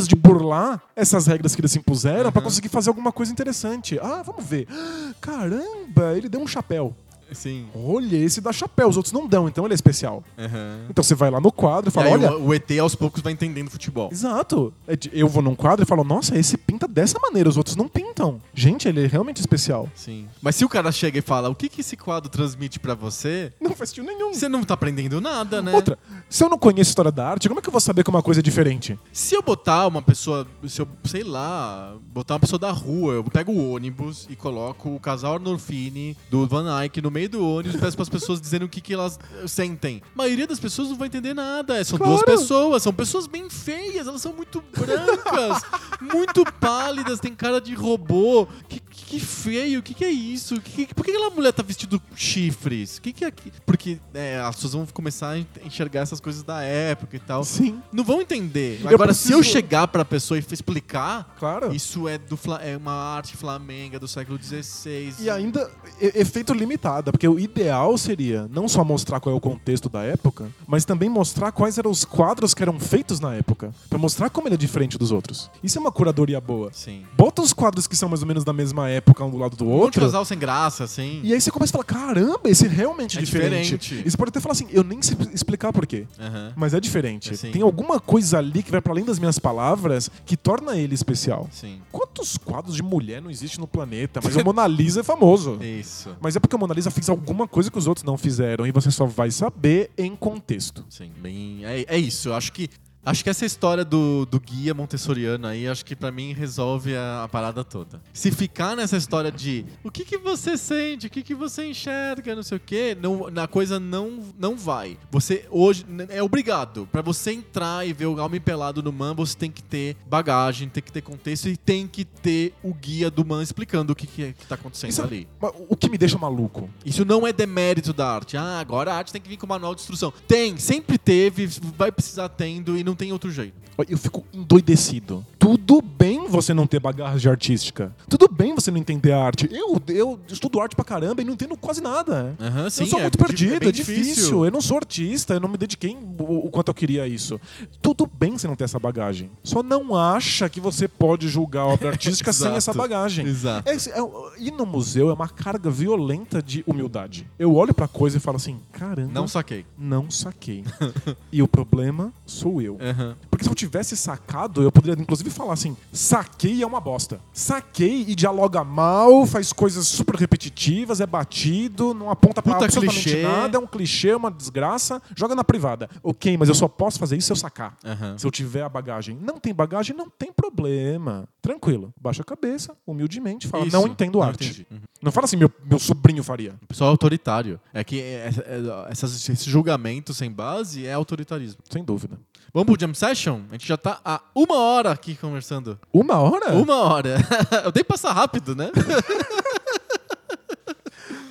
de burlar essas regras que eles se impuseram pra Aham. conseguir fazer alguma coisa interessante. Ah, vamos ver. Caramba, ele deu um chapéu. Sim. Olha, esse dá chapéu, os outros não dão, então ele é especial. Aham. Então você vai lá no quadro e E fala, aí olha. o, o ET aos poucos vai entendendo futebol. Exato. É Eu vou num quadro e falo, nossa, esse pinta dessa maneira, os outros não pintam. Gente, ele é realmente especial. Sim. Mas se o cara chega e fala o que, que esse quadro transmite pra você, Não faz sentido nenhum. você não tá aprendendo nada, né? Outra, se eu não conheço história da arte, como é que eu vou saber que uma coisa é diferente? Se eu botar uma pessoa, se eu, sei lá, botar uma pessoa da rua, eu pego o ônibus e coloco o casal Arnolfini do Van Eyck no meio do ônibus e peço pras pessoas dizendo o que, que elas sentem. A maioria das pessoas não vai entender nada. São duas Claro. pessoas, são pessoas bem feias, elas são muito brancas, muito pálidas, tem cara de robô. Que, que feio, o que, que é isso? Que, que- por que aquela mulher tá vestindo chifres? O que, que é aqui? Porque é, as pessoas vão começar a enxergar essas coisas da época e tal Sim, não vão entender. Eu Agora, se eu preciso- chegar pra pessoa e explicar, claro. isso é, do, é uma arte flamenga do século XVI. E ainda, efeito limitado, porque o ideal seria não só mostrar qual é o contexto da época, mas também mostrar quais eram os quadros que eram feitos na época, Pra mostrar como ele é diferente dos outros. Isso é uma curadoria boa. Sim. Bota os quadros que são mais ou menos da mesma época um do lado do Um outro. casal sem graça, assim. E aí você começa a falar, caramba, esse realmente é, É diferente. diferente. E você pode até falar assim, eu nem sei explicar por quê. Aham. Mas é diferente. É. Tem alguma coisa ali que vai para além das minhas palavras que torna ele especial. Sim. Quantos quadros de mulher não existe no planeta? Mas o Mona Lisa é famoso. Isso. Mas é porque a Mona Lisa fez alguma coisa que os outros não fizeram e você só vai saber em contexto. Sim. Bem, é, é isso. Eu acho que. Acho que essa história do, do guia montessoriano aí, acho que pra mim resolve a, a parada toda. Se ficar nessa história de o que, que você sente, o que, que você enxerga, não sei o quê, não, na coisa não, não vai. Você hoje é obrigado. Pra você entrar e ver o homem pelado no man, você tem que ter bagagem, tem que ter contexto e tem que ter o guia do man explicando o que, que, é, que tá acontecendo Isso é- ali. O que me deixa maluco. Isso não é demérito da arte. Ah, agora a arte tem que vir com manual de instrução. Tem, sempre teve, vai precisar tendo e não tem outro jeito. Eu fico endoidecido. Tudo bem você não ter bagagem artística. Tudo bem você não entender arte. Eu, eu estudo arte pra caramba e não entendo quase nada. Aham, sim, eu sou é muito di- perdido, bem é difícil. Eu não sou artista, eu não me dediquei o, o quanto eu queria a isso. Tudo bem você não ter essa bagagem. Só não acha que você pode julgar a obra artística sem essa bagagem. Exato. É, é, ir no museu é uma carga violenta de humildade. Eu olho pra coisa e falo assim: caramba, Não saquei. não saquei. e o problema sou eu. Aham. Porque se eu tivesse sacado, eu poderia inclusive falar assim: saquei é uma bosta. Saquei e dialoga mal, faz coisas super repetitivas, é batido, não aponta pra Puta absolutamente clichê. nada, é um clichê, uma desgraça, joga na privada. Ok, mas eu só posso fazer isso se eu sacar. Aham. Se eu tiver a bagagem. Não tem bagagem, não tem problema. Tranquilo. Baixa a cabeça, humildemente, fala: Isso. não entendo Não arte. Uhum. Não fala assim, meu, meu sobrinho faria. O pessoal é autoritário. É que é- é- essas- esse julgamento sem base é autoritarismo. Sem dúvida. Vamos pro Jam Session? A gente já tá há uma hora aqui conversando. Uma hora? Uma hora. Eu que passar rápido, né?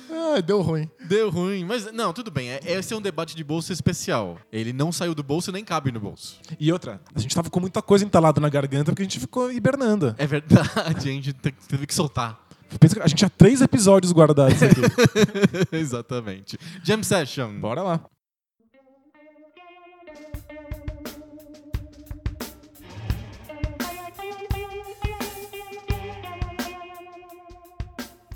Ah, deu ruim. Deu ruim. Mas não, tudo bem. É- Esse é um debate de bolso especial. Ele não saiu do bolso e nem cabe no bolso. E outra, a gente tava com muita coisa entalada na garganta porque a gente ficou hibernando. É verdade, a gente te- teve que soltar. Pensa que a gente tinha três episódios guardados aqui. Exatamente. Jam Session. Bora lá.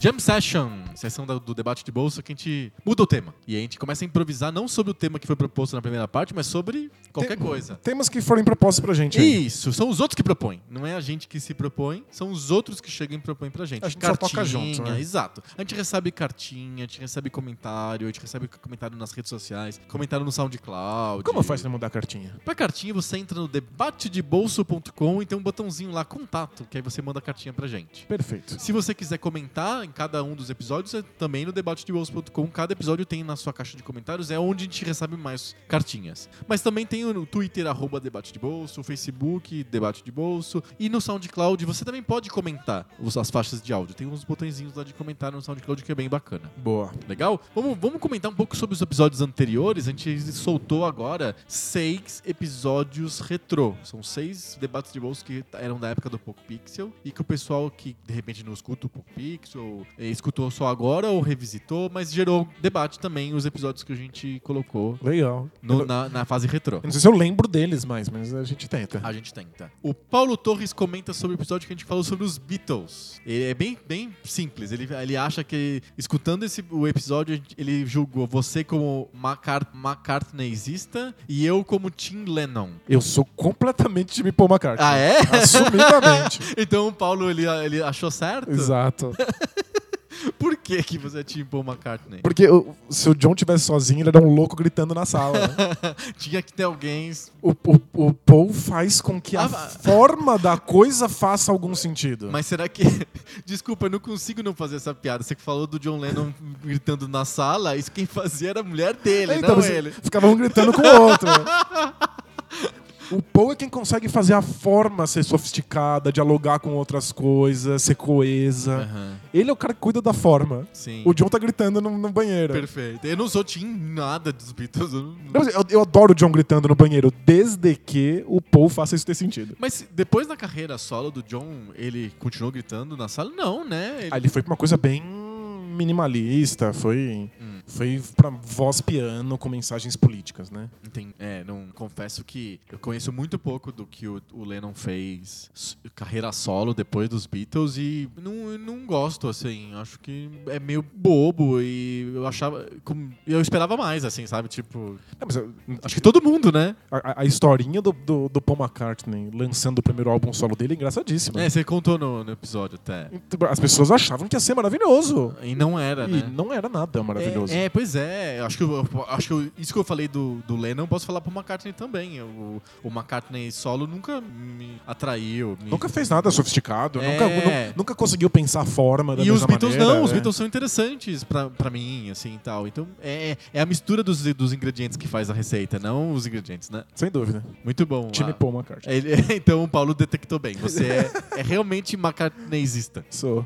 Jam Session, sessão do debate de bolsa que a gente muda o tema. E a gente começa a improvisar não sobre o tema que foi proposto na primeira parte, mas sobre qualquer Tem- coisa. Temas que forem propostos pra gente. aí. Isso, são os outros que propõem. Não é a gente que se propõe, são os outros que chegam e propõem pra gente. A gente só toca junto, né? Exato. A gente recebe cartinha, a gente recebe comentário, a gente recebe comentário nas redes sociais, comentário no SoundCloud. Como faz pra mandar a cartinha? Pra cartinha, você entra no debatedebolso.com e tem um botãozinho lá, contato, que aí você manda a cartinha pra gente. Perfeito. Se você quiser comentar em cada um dos episódios, episódios também no debatedebolso.com. Cada episódio tem na sua caixa de comentários, é onde a gente recebe mais cartinhas. Mas também tem o Twitter, arroba Debate de Bolso, o Facebook, Debate de Bolso. E no SoundCloud você também pode comentar as faixas de áudio. Tem uns botõezinhos lá de comentário no SoundCloud que é bem bacana. Boa. Legal? Vamos, vamos comentar um pouco sobre os episódios anteriores. A gente soltou agora seis episódios retrô. São seis debates de bolso que eram da época do Poco Pixel e que o pessoal que de repente não escuta o Poco Pixel eh, escutou só agora ou revisitou, mas gerou debate também os episódios que a gente colocou Legal. no- na, na fase retrô. eu não sei se eu lembro deles mais, mas a gente tenta. A gente tenta. O Paulo Torres comenta sobre o episódio que a gente falou sobre os Beatles. Ele é bem, bem simples. Ele, ele acha que, escutando esse, o episódio, ele julgou você como Macar McCartneyista e eu como Tim Lennon. Eu sou completamente time Paul McCartney. Ah, é? Assumidamente. Então o Paulo, ele, ele achou certo? Exato. Por que, que você é Tim Paul McCartney? Porque o- se o John tivesse sozinho, ele era um louco gritando na sala. né? Tinha que ter alguém... o, o, o Paul faz com que a Ah, forma da coisa faça algum sentido. Mas será que... Desculpa, eu não consigo não fazer essa piada. Você que falou do John Lennon gritando na sala, isso quem fazia era a mulher dele, então, não você ele. ficava um gritando com o outro. O Paul é quem consegue fazer a forma ser sofisticada, dialogar com outras coisas, ser coesa. Aham, Ele é o cara que cuida da forma. Sim. O John tá gritando no, no banheiro. Perfeito. Eu não sou Tim nada dos Beatles. eu não- Eu, eu adoro o John gritando no banheiro, desde que o Paul faça isso ter sentido. Mas depois da carreira solo do John, ele continuou gritando na sala? Não, né? Ele- Aí ele foi pra uma coisa bem minimalista, foi, Hum. Foi pra voz piano com mensagens políticas, né? Entendi. É, não confesso que eu conheço muito pouco do que o, o Lennon fez carreira solo depois dos Beatles e não, não gosto, assim. Acho que é meio bobo e eu achava. Eu esperava mais, assim, sabe? Tipo. Mas eu- Acho que todo mundo, né? a, a historinha do, do, do Paul McCartney lançando o primeiro álbum solo dele é engraçadíssima. É, você contou no, no episódio até. As pessoas achavam que ia ser maravilhoso. E não era, E né? não era nada maravilhoso. É, é, pois é. Acho que, eu, acho que eu- isso que eu falei do, do Lennon, eu posso falar pro McCartney também. O, o McCartney solo nunca me atraiu. me- Nunca fez nada sofisticado, É. nunca, nu- nunca conseguiu pensar a forma da E os Beatles maneira, não, os é. Beatles são interessantes pra, pra mim, assim e tal. Então é, é a mistura dos, dos ingredientes que faz a receita, não os ingredientes, né? Sem dúvida. Muito bom. Time Ah, Paul McCartney. ele- então o Paulo detectou bem. Você é, é realmente McCartneyzista. Sou.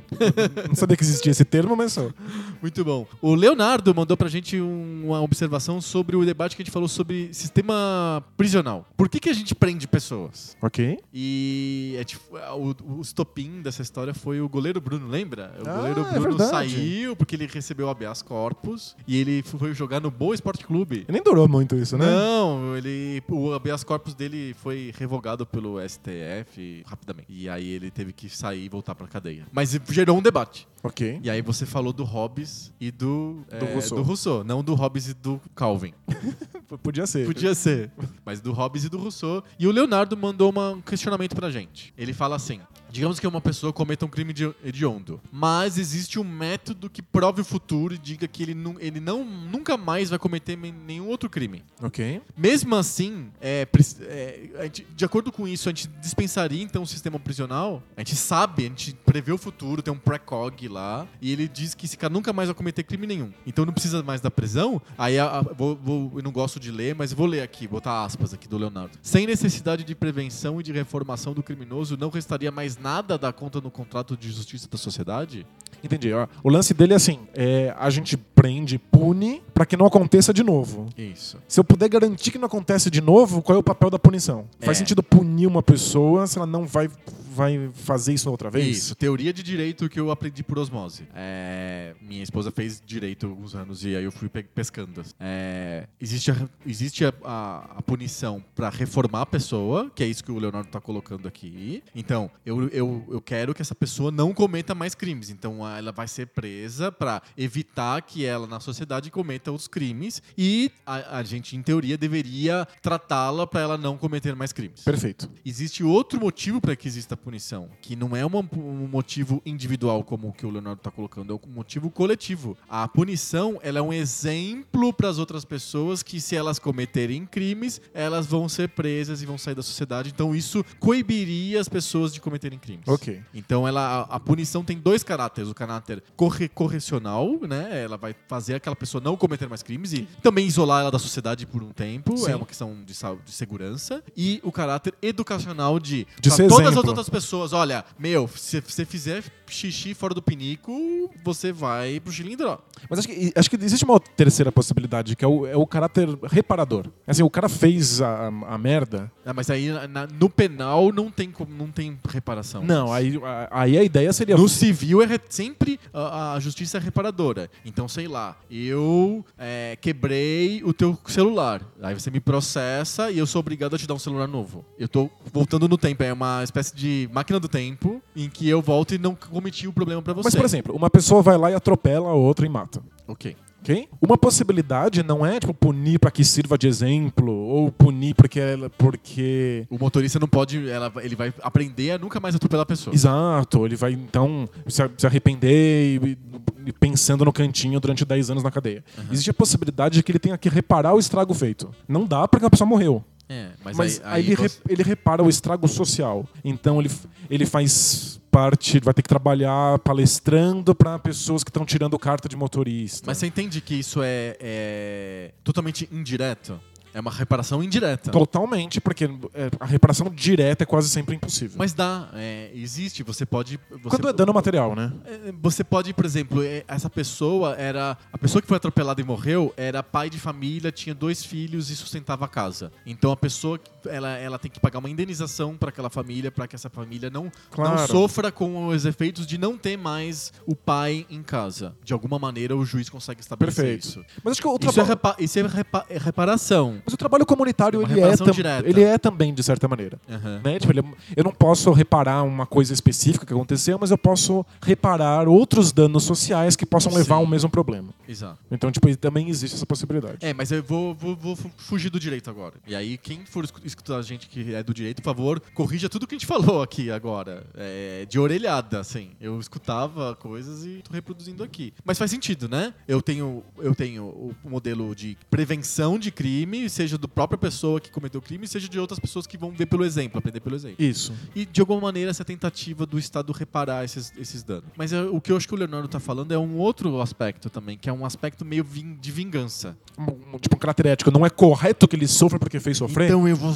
não sabia que existia esse termo, mas sou. Muito bom. O Leonardo mandou pra gente um- uma observação sobre o debate que a gente falou sobre sistema prisional. Por que, que a gente prende pessoas? Ok. E é tipo, o, o estopim dessa história foi o goleiro Bruno, lembra? O Ah, goleiro é Bruno verdade. saiu porque ele recebeu habeas corpus e ele foi jogar no Boa Esporte Clube. E nem durou muito isso, né? Não, ele, o habeas corpus dele foi revogado pelo STF rapidamente. E aí ele teve que sair e voltar pra cadeia. Mas gerou um debate. Ok. E aí você falou do Hobbes e do, Do é, Rousseau. do Rousseau, não do Hobbes e do Calvin. Podia ser. Podia ser, mas do Hobbes e do Rousseau. E o Leonardo mandou uma- um questionamento pra gente. Ele fala assim: digamos que uma pessoa cometa um crime de- hediondo, mas existe um método que prove o futuro e diga que ele, nu- ele não, nunca mais vai cometer nenhum outro crime. Ok. Mesmo assim, é, é, gente- de acordo com isso, a gente dispensaria então o sistema prisional. A gente sabe, a gente prevê o futuro, tem um precog lá, e ele diz que esse cara nunca mais vai cometer crime nenhum. Então não precisa mais da prisão. Aí a- a- vou- vou- eu não gosto de ler, mas vou ler aqui, botar aspas aqui do Leonardo. Sem necessidade de prevenção e de reformação do criminoso, não restaria mais nada da conta no contrato de justiça da sociedade? Entendi. O lance dele é assim: é, a gente prende, pune, pra que não aconteça de novo. Isso. Se eu puder garantir que não acontece de novo, qual é o papel da punição? Faz É. sentido punir uma pessoa se ela não vai, vai fazer isso outra vez? Isso, teoria de direito que eu aprendi por osmose. É, minha esposa fez direito há alguns anos e aí eu fui pe- pescando. É, existe a, existe a, a- a punição pra reformar a pessoa, que é isso que o Leonardo tá colocando aqui. Então, eu, eu, eu quero que essa pessoa não cometa mais crimes. Então, ela vai ser presa pra evitar que ela na sociedade cometa os crimes e a, a gente, em teoria, deveria tratá-la para ela não cometer mais crimes. Perfeito. Existe outro motivo para que exista punição, que não é uma- um motivo individual como o que o Leonardo está colocando, é um motivo coletivo. A punição ela é um exemplo para as outras pessoas que se elas cometerem crimes, elas vão ser presas e vão sair da sociedade. Então isso coibiria as pessoas de cometerem crimes. Ok. Então ela, a, a punição tem dois caráteres. O caráter corre, correcional, né? Ela vai fazer aquela pessoa não cometer mais crimes e também isolar ela da sociedade por um tempo. Sim. É uma questão de, de segurança. E o caráter educacional de, De todas exemplo. as outras pessoas, olha, meu, se você fizer xixi fora do pinico, você vai pro cilindro. Mas acho que, acho que existe uma terceira possibilidade, que é o, é o caráter reparador. Assim, o cara fez a, a merda. É, mas aí na- no penal não tem, não tem reparação. Não, aí, a- aí a ideia seria. No civil é re- sempre a, a justiça é reparadora. Então, sei lá, eu é, quebrei o teu celular. Aí você me processa e eu sou obrigado a te dar um celular novo. Eu tô voltando no tempo. É uma espécie de máquina do tempo em que eu volto e não cometi o problema pra você. Mas, por exemplo, uma pessoa vai lá e atropela a outra e mata. Ok. Ok? Uma possibilidade não é tipo, punir para que sirva de exemplo ou punir porque ela, porque O motorista não pode. ela- ele vai aprender a nunca mais atropelar a pessoa. exato, ele vai então se, arrepender e, e pensando no cantinho durante 10 anos na cadeia. Existe a possibilidade de que ele tenha que reparar o estrago feito. Não dá porque a pessoa morreu. É, mas, Mas, aí, aí, aí ele, você- re- ele repara o estrago social. Então ele, ele faz parte, vai ter que trabalhar palestrando para pessoas que estão tirando carta de motorista. Mas você entende que isso é, é totalmente indireto? É uma reparação indireta. Totalmente, porque é, a reparação direta é quase sempre impossível. Mas dá, é, existe, você pode. Você, Quando é dano material, né? É, Você pode, por exemplo, é, essa pessoa era. A pessoa que foi atropelada e morreu era pai de família, tinha dois filhos e sustentava a casa. Então a pessoa ela, ela tem que pagar uma indenização para aquela família, para que essa família não, não Claro. sofra com os efeitos de não ter mais o pai em casa. De alguma maneira o juiz consegue estabelecer Perfeito. isso. Mas acho que o Isso é, repa- isso é repa- é reparação. Mas o trabalho comunitário Uma ele é, direta. ele é também, de certa maneira. Aham. Né? Tipo, ele- eu não posso reparar uma coisa específica que aconteceu, mas eu posso reparar outros danos sociais que possam levar Sim. ao mesmo problema. Exato. Então, tipo, também existe essa possibilidade. É, mas eu vou, vou, vou fu- fugir do direito agora. E aí, quem for escu- escutar a gente que é do direito, por favor, corrija tudo que a gente falou aqui agora. É, de orelhada, assim. Eu escutava coisas e tô reproduzindo aqui. Mas faz sentido, né? Eu tenho, eu tenho o modelo de prevenção de crime, seja do própria pessoa que cometeu o crime, seja de outras pessoas que vão ver pelo exemplo, aprender pelo exemplo. Isso. E de alguma maneira essa tentativa do Estado reparar esses, esses danos. Mas é, o que eu acho que o Leonardo tá falando é um outro aspecto também, que é um aspecto meio vin- de vingança. Um- tipo, um caráter ético. Não é correto que ele sofra porque fez sofrer? Então eu vou,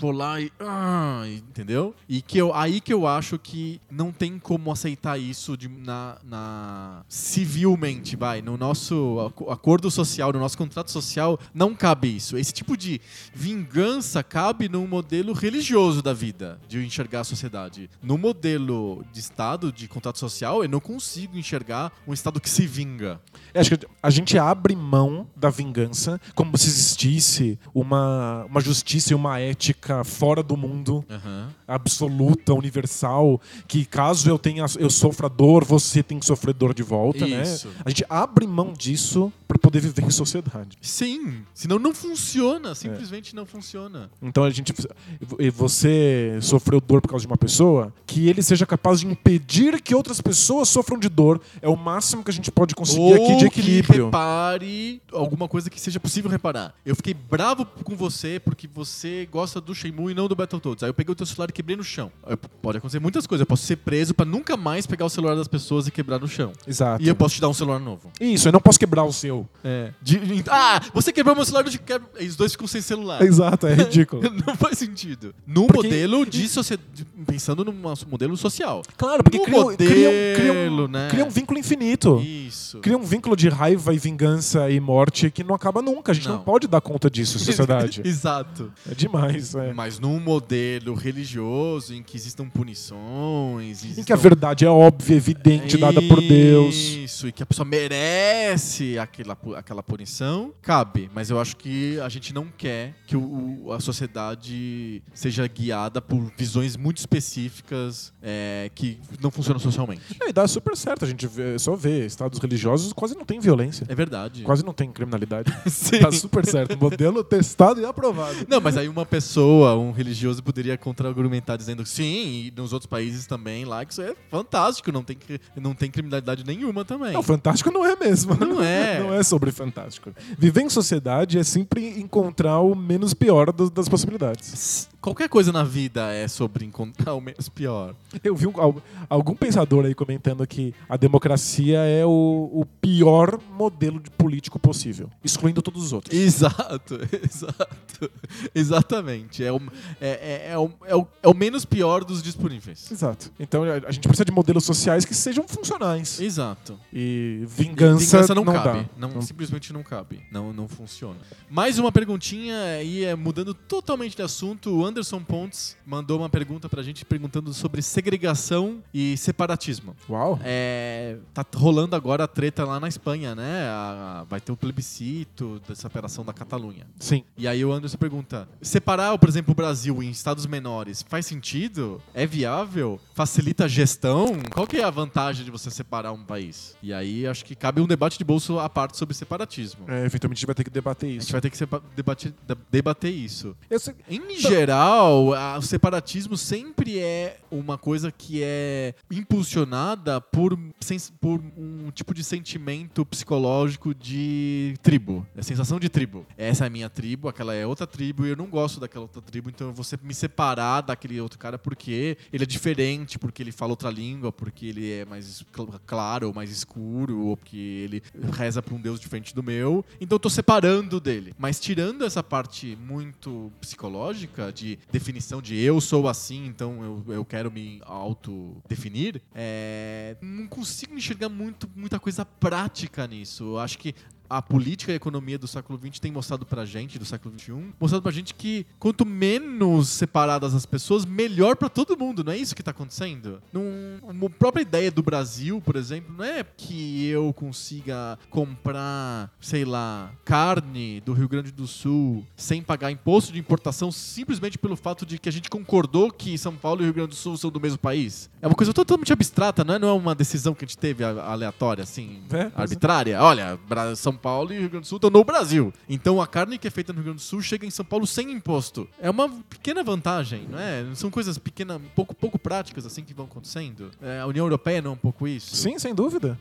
vou lá e. ah, entendeu? E que eu, aí que eu acho que não tem como aceitar isso de- na, na- civilmente, vai. No nosso aco- acordo social, no nosso contrato social, não cabe isso. Esse tipo de vingança cabe num modelo religioso da vida, de enxergar a sociedade. No modelo de Estado, de contrato social, eu não consigo enxergar um Estado que se vinga. É, acho que a gente abre mão da vingança como se existisse uma, uma justiça e uma ética fora do mundo, Aham. absoluta, universal, que caso eu tenha eu sofra dor, você tem que sofrer dor de volta, Isso. né? A gente abre mão disso para poder viver em sociedade. Sim, senão não funciona, simplesmente não funciona. Então a gente e você sofreu dor por causa de uma pessoa, que ele seja capaz de impedir que outras pessoas sofram de dor, é o máximo que a gente pode conseguir aqui de que equilíbrio. repare alguma coisa que seja possível reparar. Eu fiquei bravo com você porque você gosta do Shenmue e não do Battletoads. Aí eu peguei o teu celular e quebrei no chão. Pode acontecer muitas coisas. Eu posso ser preso pra nunca mais pegar o celular das pessoas e quebrar no chão. Exato. E eu posso te dar um celular novo. Isso, eu não posso quebrar o seu. É. De- ah, você quebrou meu celular, eu te quebro. E os dois ficam sem celular. Exato, é ridículo. Não faz sentido. Num Porque- modelo de sociedade. Pensando num modelo social. Claro, porque cria, um- cria, um- cria um, modelo, né? cria um vínculo infinito. Isso. Cria um vínculo de raiva e vingança e morte que não acaba nunca. A gente não, Não. pode dar conta disso, sociedade. Exato. é demais. É. Mas num modelo religioso em que existam punições. Em Existam... que a verdade é óbvia, evidente, dada por Deus. Isso, e que a pessoa merece aquela, aquela punição, cabe. Mas eu acho que a gente não quer que o- a sociedade seja guiada por visões muito específicas é, que não funcionam socialmente. Não, e dá super certo, a gente vê, só vê, estados religiosos quase não tem violência. É verdade. Quase não tem criminalidade. Sim. Dá super certo. Modelo testado e aprovado. Não, mas aí uma pessoa, um religioso, poderia contra-argumentar dizendo sim, e nos outros países também lá, que isso é fantástico, não tem, não tem criminalidade nenhuma também. Não, fantástico não é mesmo. Não é. Não é sobre fantástico. Viver em sociedade é sempre encontrar o menos pior das, das possibilidades. Qualquer coisa na vida é sobre encontrar o menos pior. Eu vi um- al- algum pensador aí comentando que a democracia é o, o pior modelo de político possível, excluindo todos os outros. Exato, exato. Exatamente. É o, é, é, é o, é, o, é o menos pior dos disponíveis. Exato. Então a gente precisa de modelos sociais que sejam funcionais. Exato. E vingança, Vingança não, não cabe. Não, Não- Simplesmente não cabe. Não, não funciona. Mais uma perguntinha aí, é, mudando totalmente de assunto. O Anderson Pontes mandou uma pergunta pra gente perguntando sobre segregação e separatismo. Uau. É, tá rolando agora a treta lá na Espanha, né? A- a- vai ter o plebiscito da separação da Catalunha. Sim. E aí o Anderson pergunta: separar, por exemplo, o Brasil em estados menores faz sentido? É viável? Facilita a gestão? Qual que é a vantagem de você separar um país? E aí acho que cabe um debate de bolso à parte sobre separatismo. É, eventualmente a gente vai ter que debater A gente isso. vai ter que sepa- debater, de- debater isso. Sei- Em geral, o separatismo sempre é uma coisa que é impulsionada por, por um tipo de sentimento psicológico de tribo. É sensação de tribo. Essa é a minha tribo, aquela é outra tribo e eu não gosto daquela outra tribo, então eu vou me separar daquele outro cara porque ele é diferente, porque ele fala outra língua, porque ele é mais cl- claro ou mais escuro, ou porque ele reza pra um deus diferente do meu. Então eu tô separando dele. Mas tirando essa parte muito psicológica de definição de eu sou assim, então eu, eu quero me autodefinir, é, não consigo enxergar muito, muita coisa prática nisso. Eu acho que a política e a economia do século XX tem mostrado pra gente, do século XXI, mostrado pra gente que quanto menos separadas as pessoas, melhor pra todo mundo. Não é isso que tá acontecendo? Não, a própria ideia do Brasil, por exemplo, não é que eu consiga comprar, sei lá, carne do Rio Grande do Sul sem pagar imposto de importação simplesmente pelo fato de que a gente concordou que São Paulo e Rio Grande do Sul são do mesmo país. É uma coisa totalmente abstrata, não é, não é uma decisão que a gente teve aleatória, assim, É, é. arbitrária. Olha, Bra- São Paulo e Rio Grande do Sul estão no Brasil. Então a carne que é feita no Rio Grande do Sul chega em São Paulo sem imposto. É uma pequena vantagem, não é? São coisas pequenas, pouco, pouco práticas assim que vão acontecendo. É, a União Europeia não é um pouco isso? Sim, sem dúvida.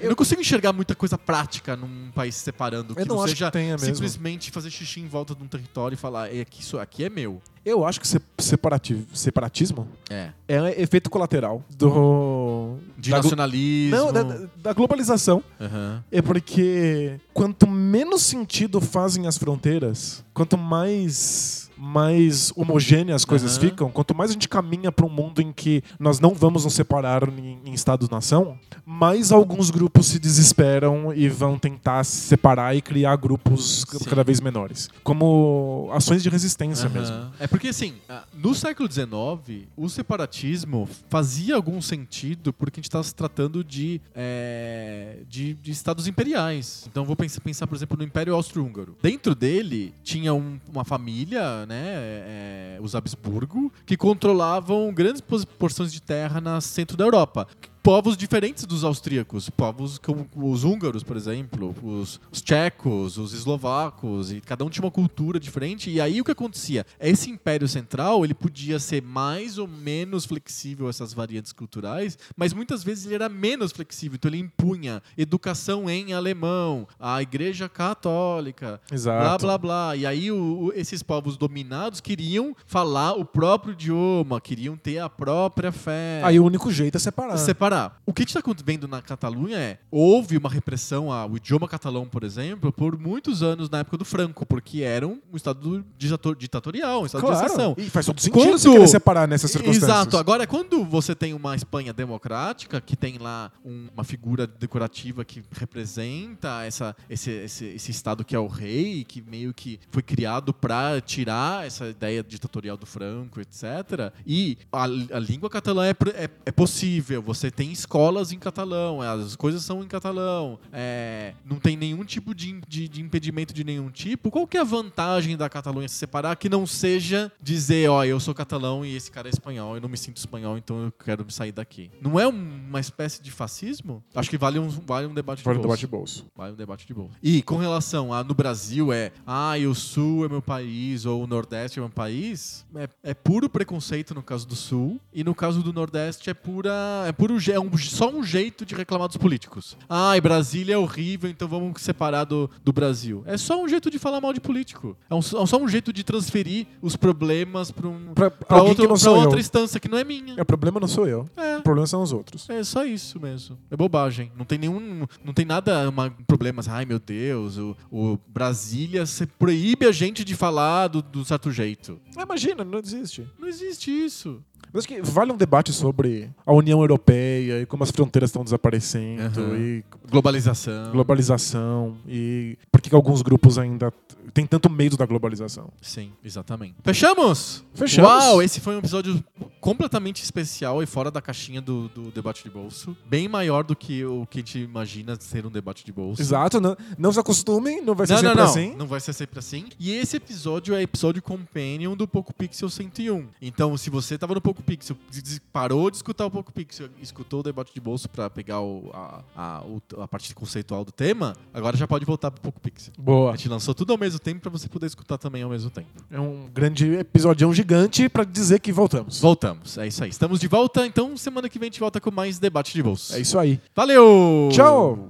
Eu não consigo enxergar muita coisa prática num país se separando, que Eu não não, acho seja que tenha mesmo. simplesmente fazer xixi em volta de um território e falar, é que isso aqui é meu. Eu acho que se- separati- separatismo É. é efeito colateral do. De nacionalismo. Não, da, da globalização. Aham. É porque quanto menos sentido fazem as fronteiras, quanto mais mais homogêneas as coisas Aham. ficam, quanto mais a gente caminha para um mundo em que nós não vamos nos separar em, em estados-nação, mais alguns grupos se desesperam e vão tentar se separar e criar grupos Sim. cada vez menores, como ações de resistência Aham. mesmo. É porque, assim, no século XIX, o separatismo fazia algum sentido porque a gente estava se tratando de, é, de, de estados imperiais. Então, vou pensar, pensar, por exemplo, no Império Austro-Húngaro. Dentro dele, tinha um- uma família, né, é, os Habsburgo, que controlavam grandes porções de terra no centro da Europa povos diferentes dos austríacos, povos como os húngaros, por exemplo, os, os tchecos, os eslovacos, e cada um tinha uma cultura diferente. E aí o que acontecia? Esse império central, ele podia ser mais ou menos flexível a essas variantes culturais, mas muitas vezes ele era menos flexível, então ele impunha educação em alemão, a igreja católica, blá Exato. blá blá. E aí o- o- esses povos dominados queriam falar o próprio idioma, queriam ter a própria fé Aí o único jeito é separar. separar. O que está vendo na Catalunha é houve uma repressão ao idioma catalão, por exemplo, por muitos anos na época do Franco, porque era um estado ditator- ditatorial, um estado de exceção. E faz todo sentido Quando- você querer separar nessas circunstâncias. Exato. Agora, quando você tem uma Espanha democrática, que tem lá um- uma figura decorativa que representa essa, esse, esse, esse Estado que é o rei, que meio que foi criado para tirar essa ideia ditatorial do Franco, etc. E a, a língua catalã é, é, é possível. Você tem tem escolas em catalão, as coisas são em catalão, é, não tem nenhum tipo de, de, de impedimento de nenhum tipo, qual que é a vantagem da Catalunha se separar que não seja dizer, ó, eu sou catalão e esse cara é espanhol, eu não me sinto espanhol, então eu quero sair daqui. Não é uma espécie de fascismo? Acho que vale um, vale um debate Vale de um bolso. debate bolso. Vale um debate de boa. E com relação a no Brasil é, ah, o Sul é meu país, ou o Nordeste é meu país, é, é puro preconceito no caso do Sul, e no caso do Nordeste é pura. É puro je- é um- só um jeito de reclamar dos políticos. Ah, e Brasília é horrível, então vamos separar do, do Brasil. É só um jeito de falar mal de político. É, um- é só um jeito de transferir os problemas para um, Pra pra outro- pra outra eu. instância que não é minha. É, O problema não sou eu. É. O problema são os outros. É só isso mesmo. É bobagem. Não tem nenhum. Não tem nada, uma, problemas. Ai, meu Deus, o, o Brasília se proíbe a gente de falar do, do certo jeito. Ah, Imagina, não existe. Não existe isso. Mas acho que vale um debate sobre a União Europeia e como as fronteiras estão desaparecendo Aham. e Globalização. globalização e por que alguns grupos ainda têm tanto medo da globalização. Sim, exatamente. Fechamos? Fechamos. Uau, esse foi um episódio completamente especial e fora da caixinha do, do debate de bolso. Bem maior do que o que a gente imagina ser um debate de bolso. Exato, não, não se acostumem, não vai ser Não, sempre não. assim. Não vai ser sempre assim. E esse episódio é episódio companion do Poco Pixel 101. Então, se você tava no Poco Pixel, des- des- parou de escutar o Poco Pixel, escutou o debate de bolso pra pegar o- a, a, a parte conceitual do tema, agora já pode voltar pro Poco Pixel. A Boa. gente lançou tudo ao mesmo tempo pra você poder escutar também ao mesmo tempo. É um grande episódio gigante pra dizer que voltamos. Voltamos, é isso aí. Estamos de volta, então semana que vem a gente volta com mais debate de bolso. É isso aí. Valeu! Tchau!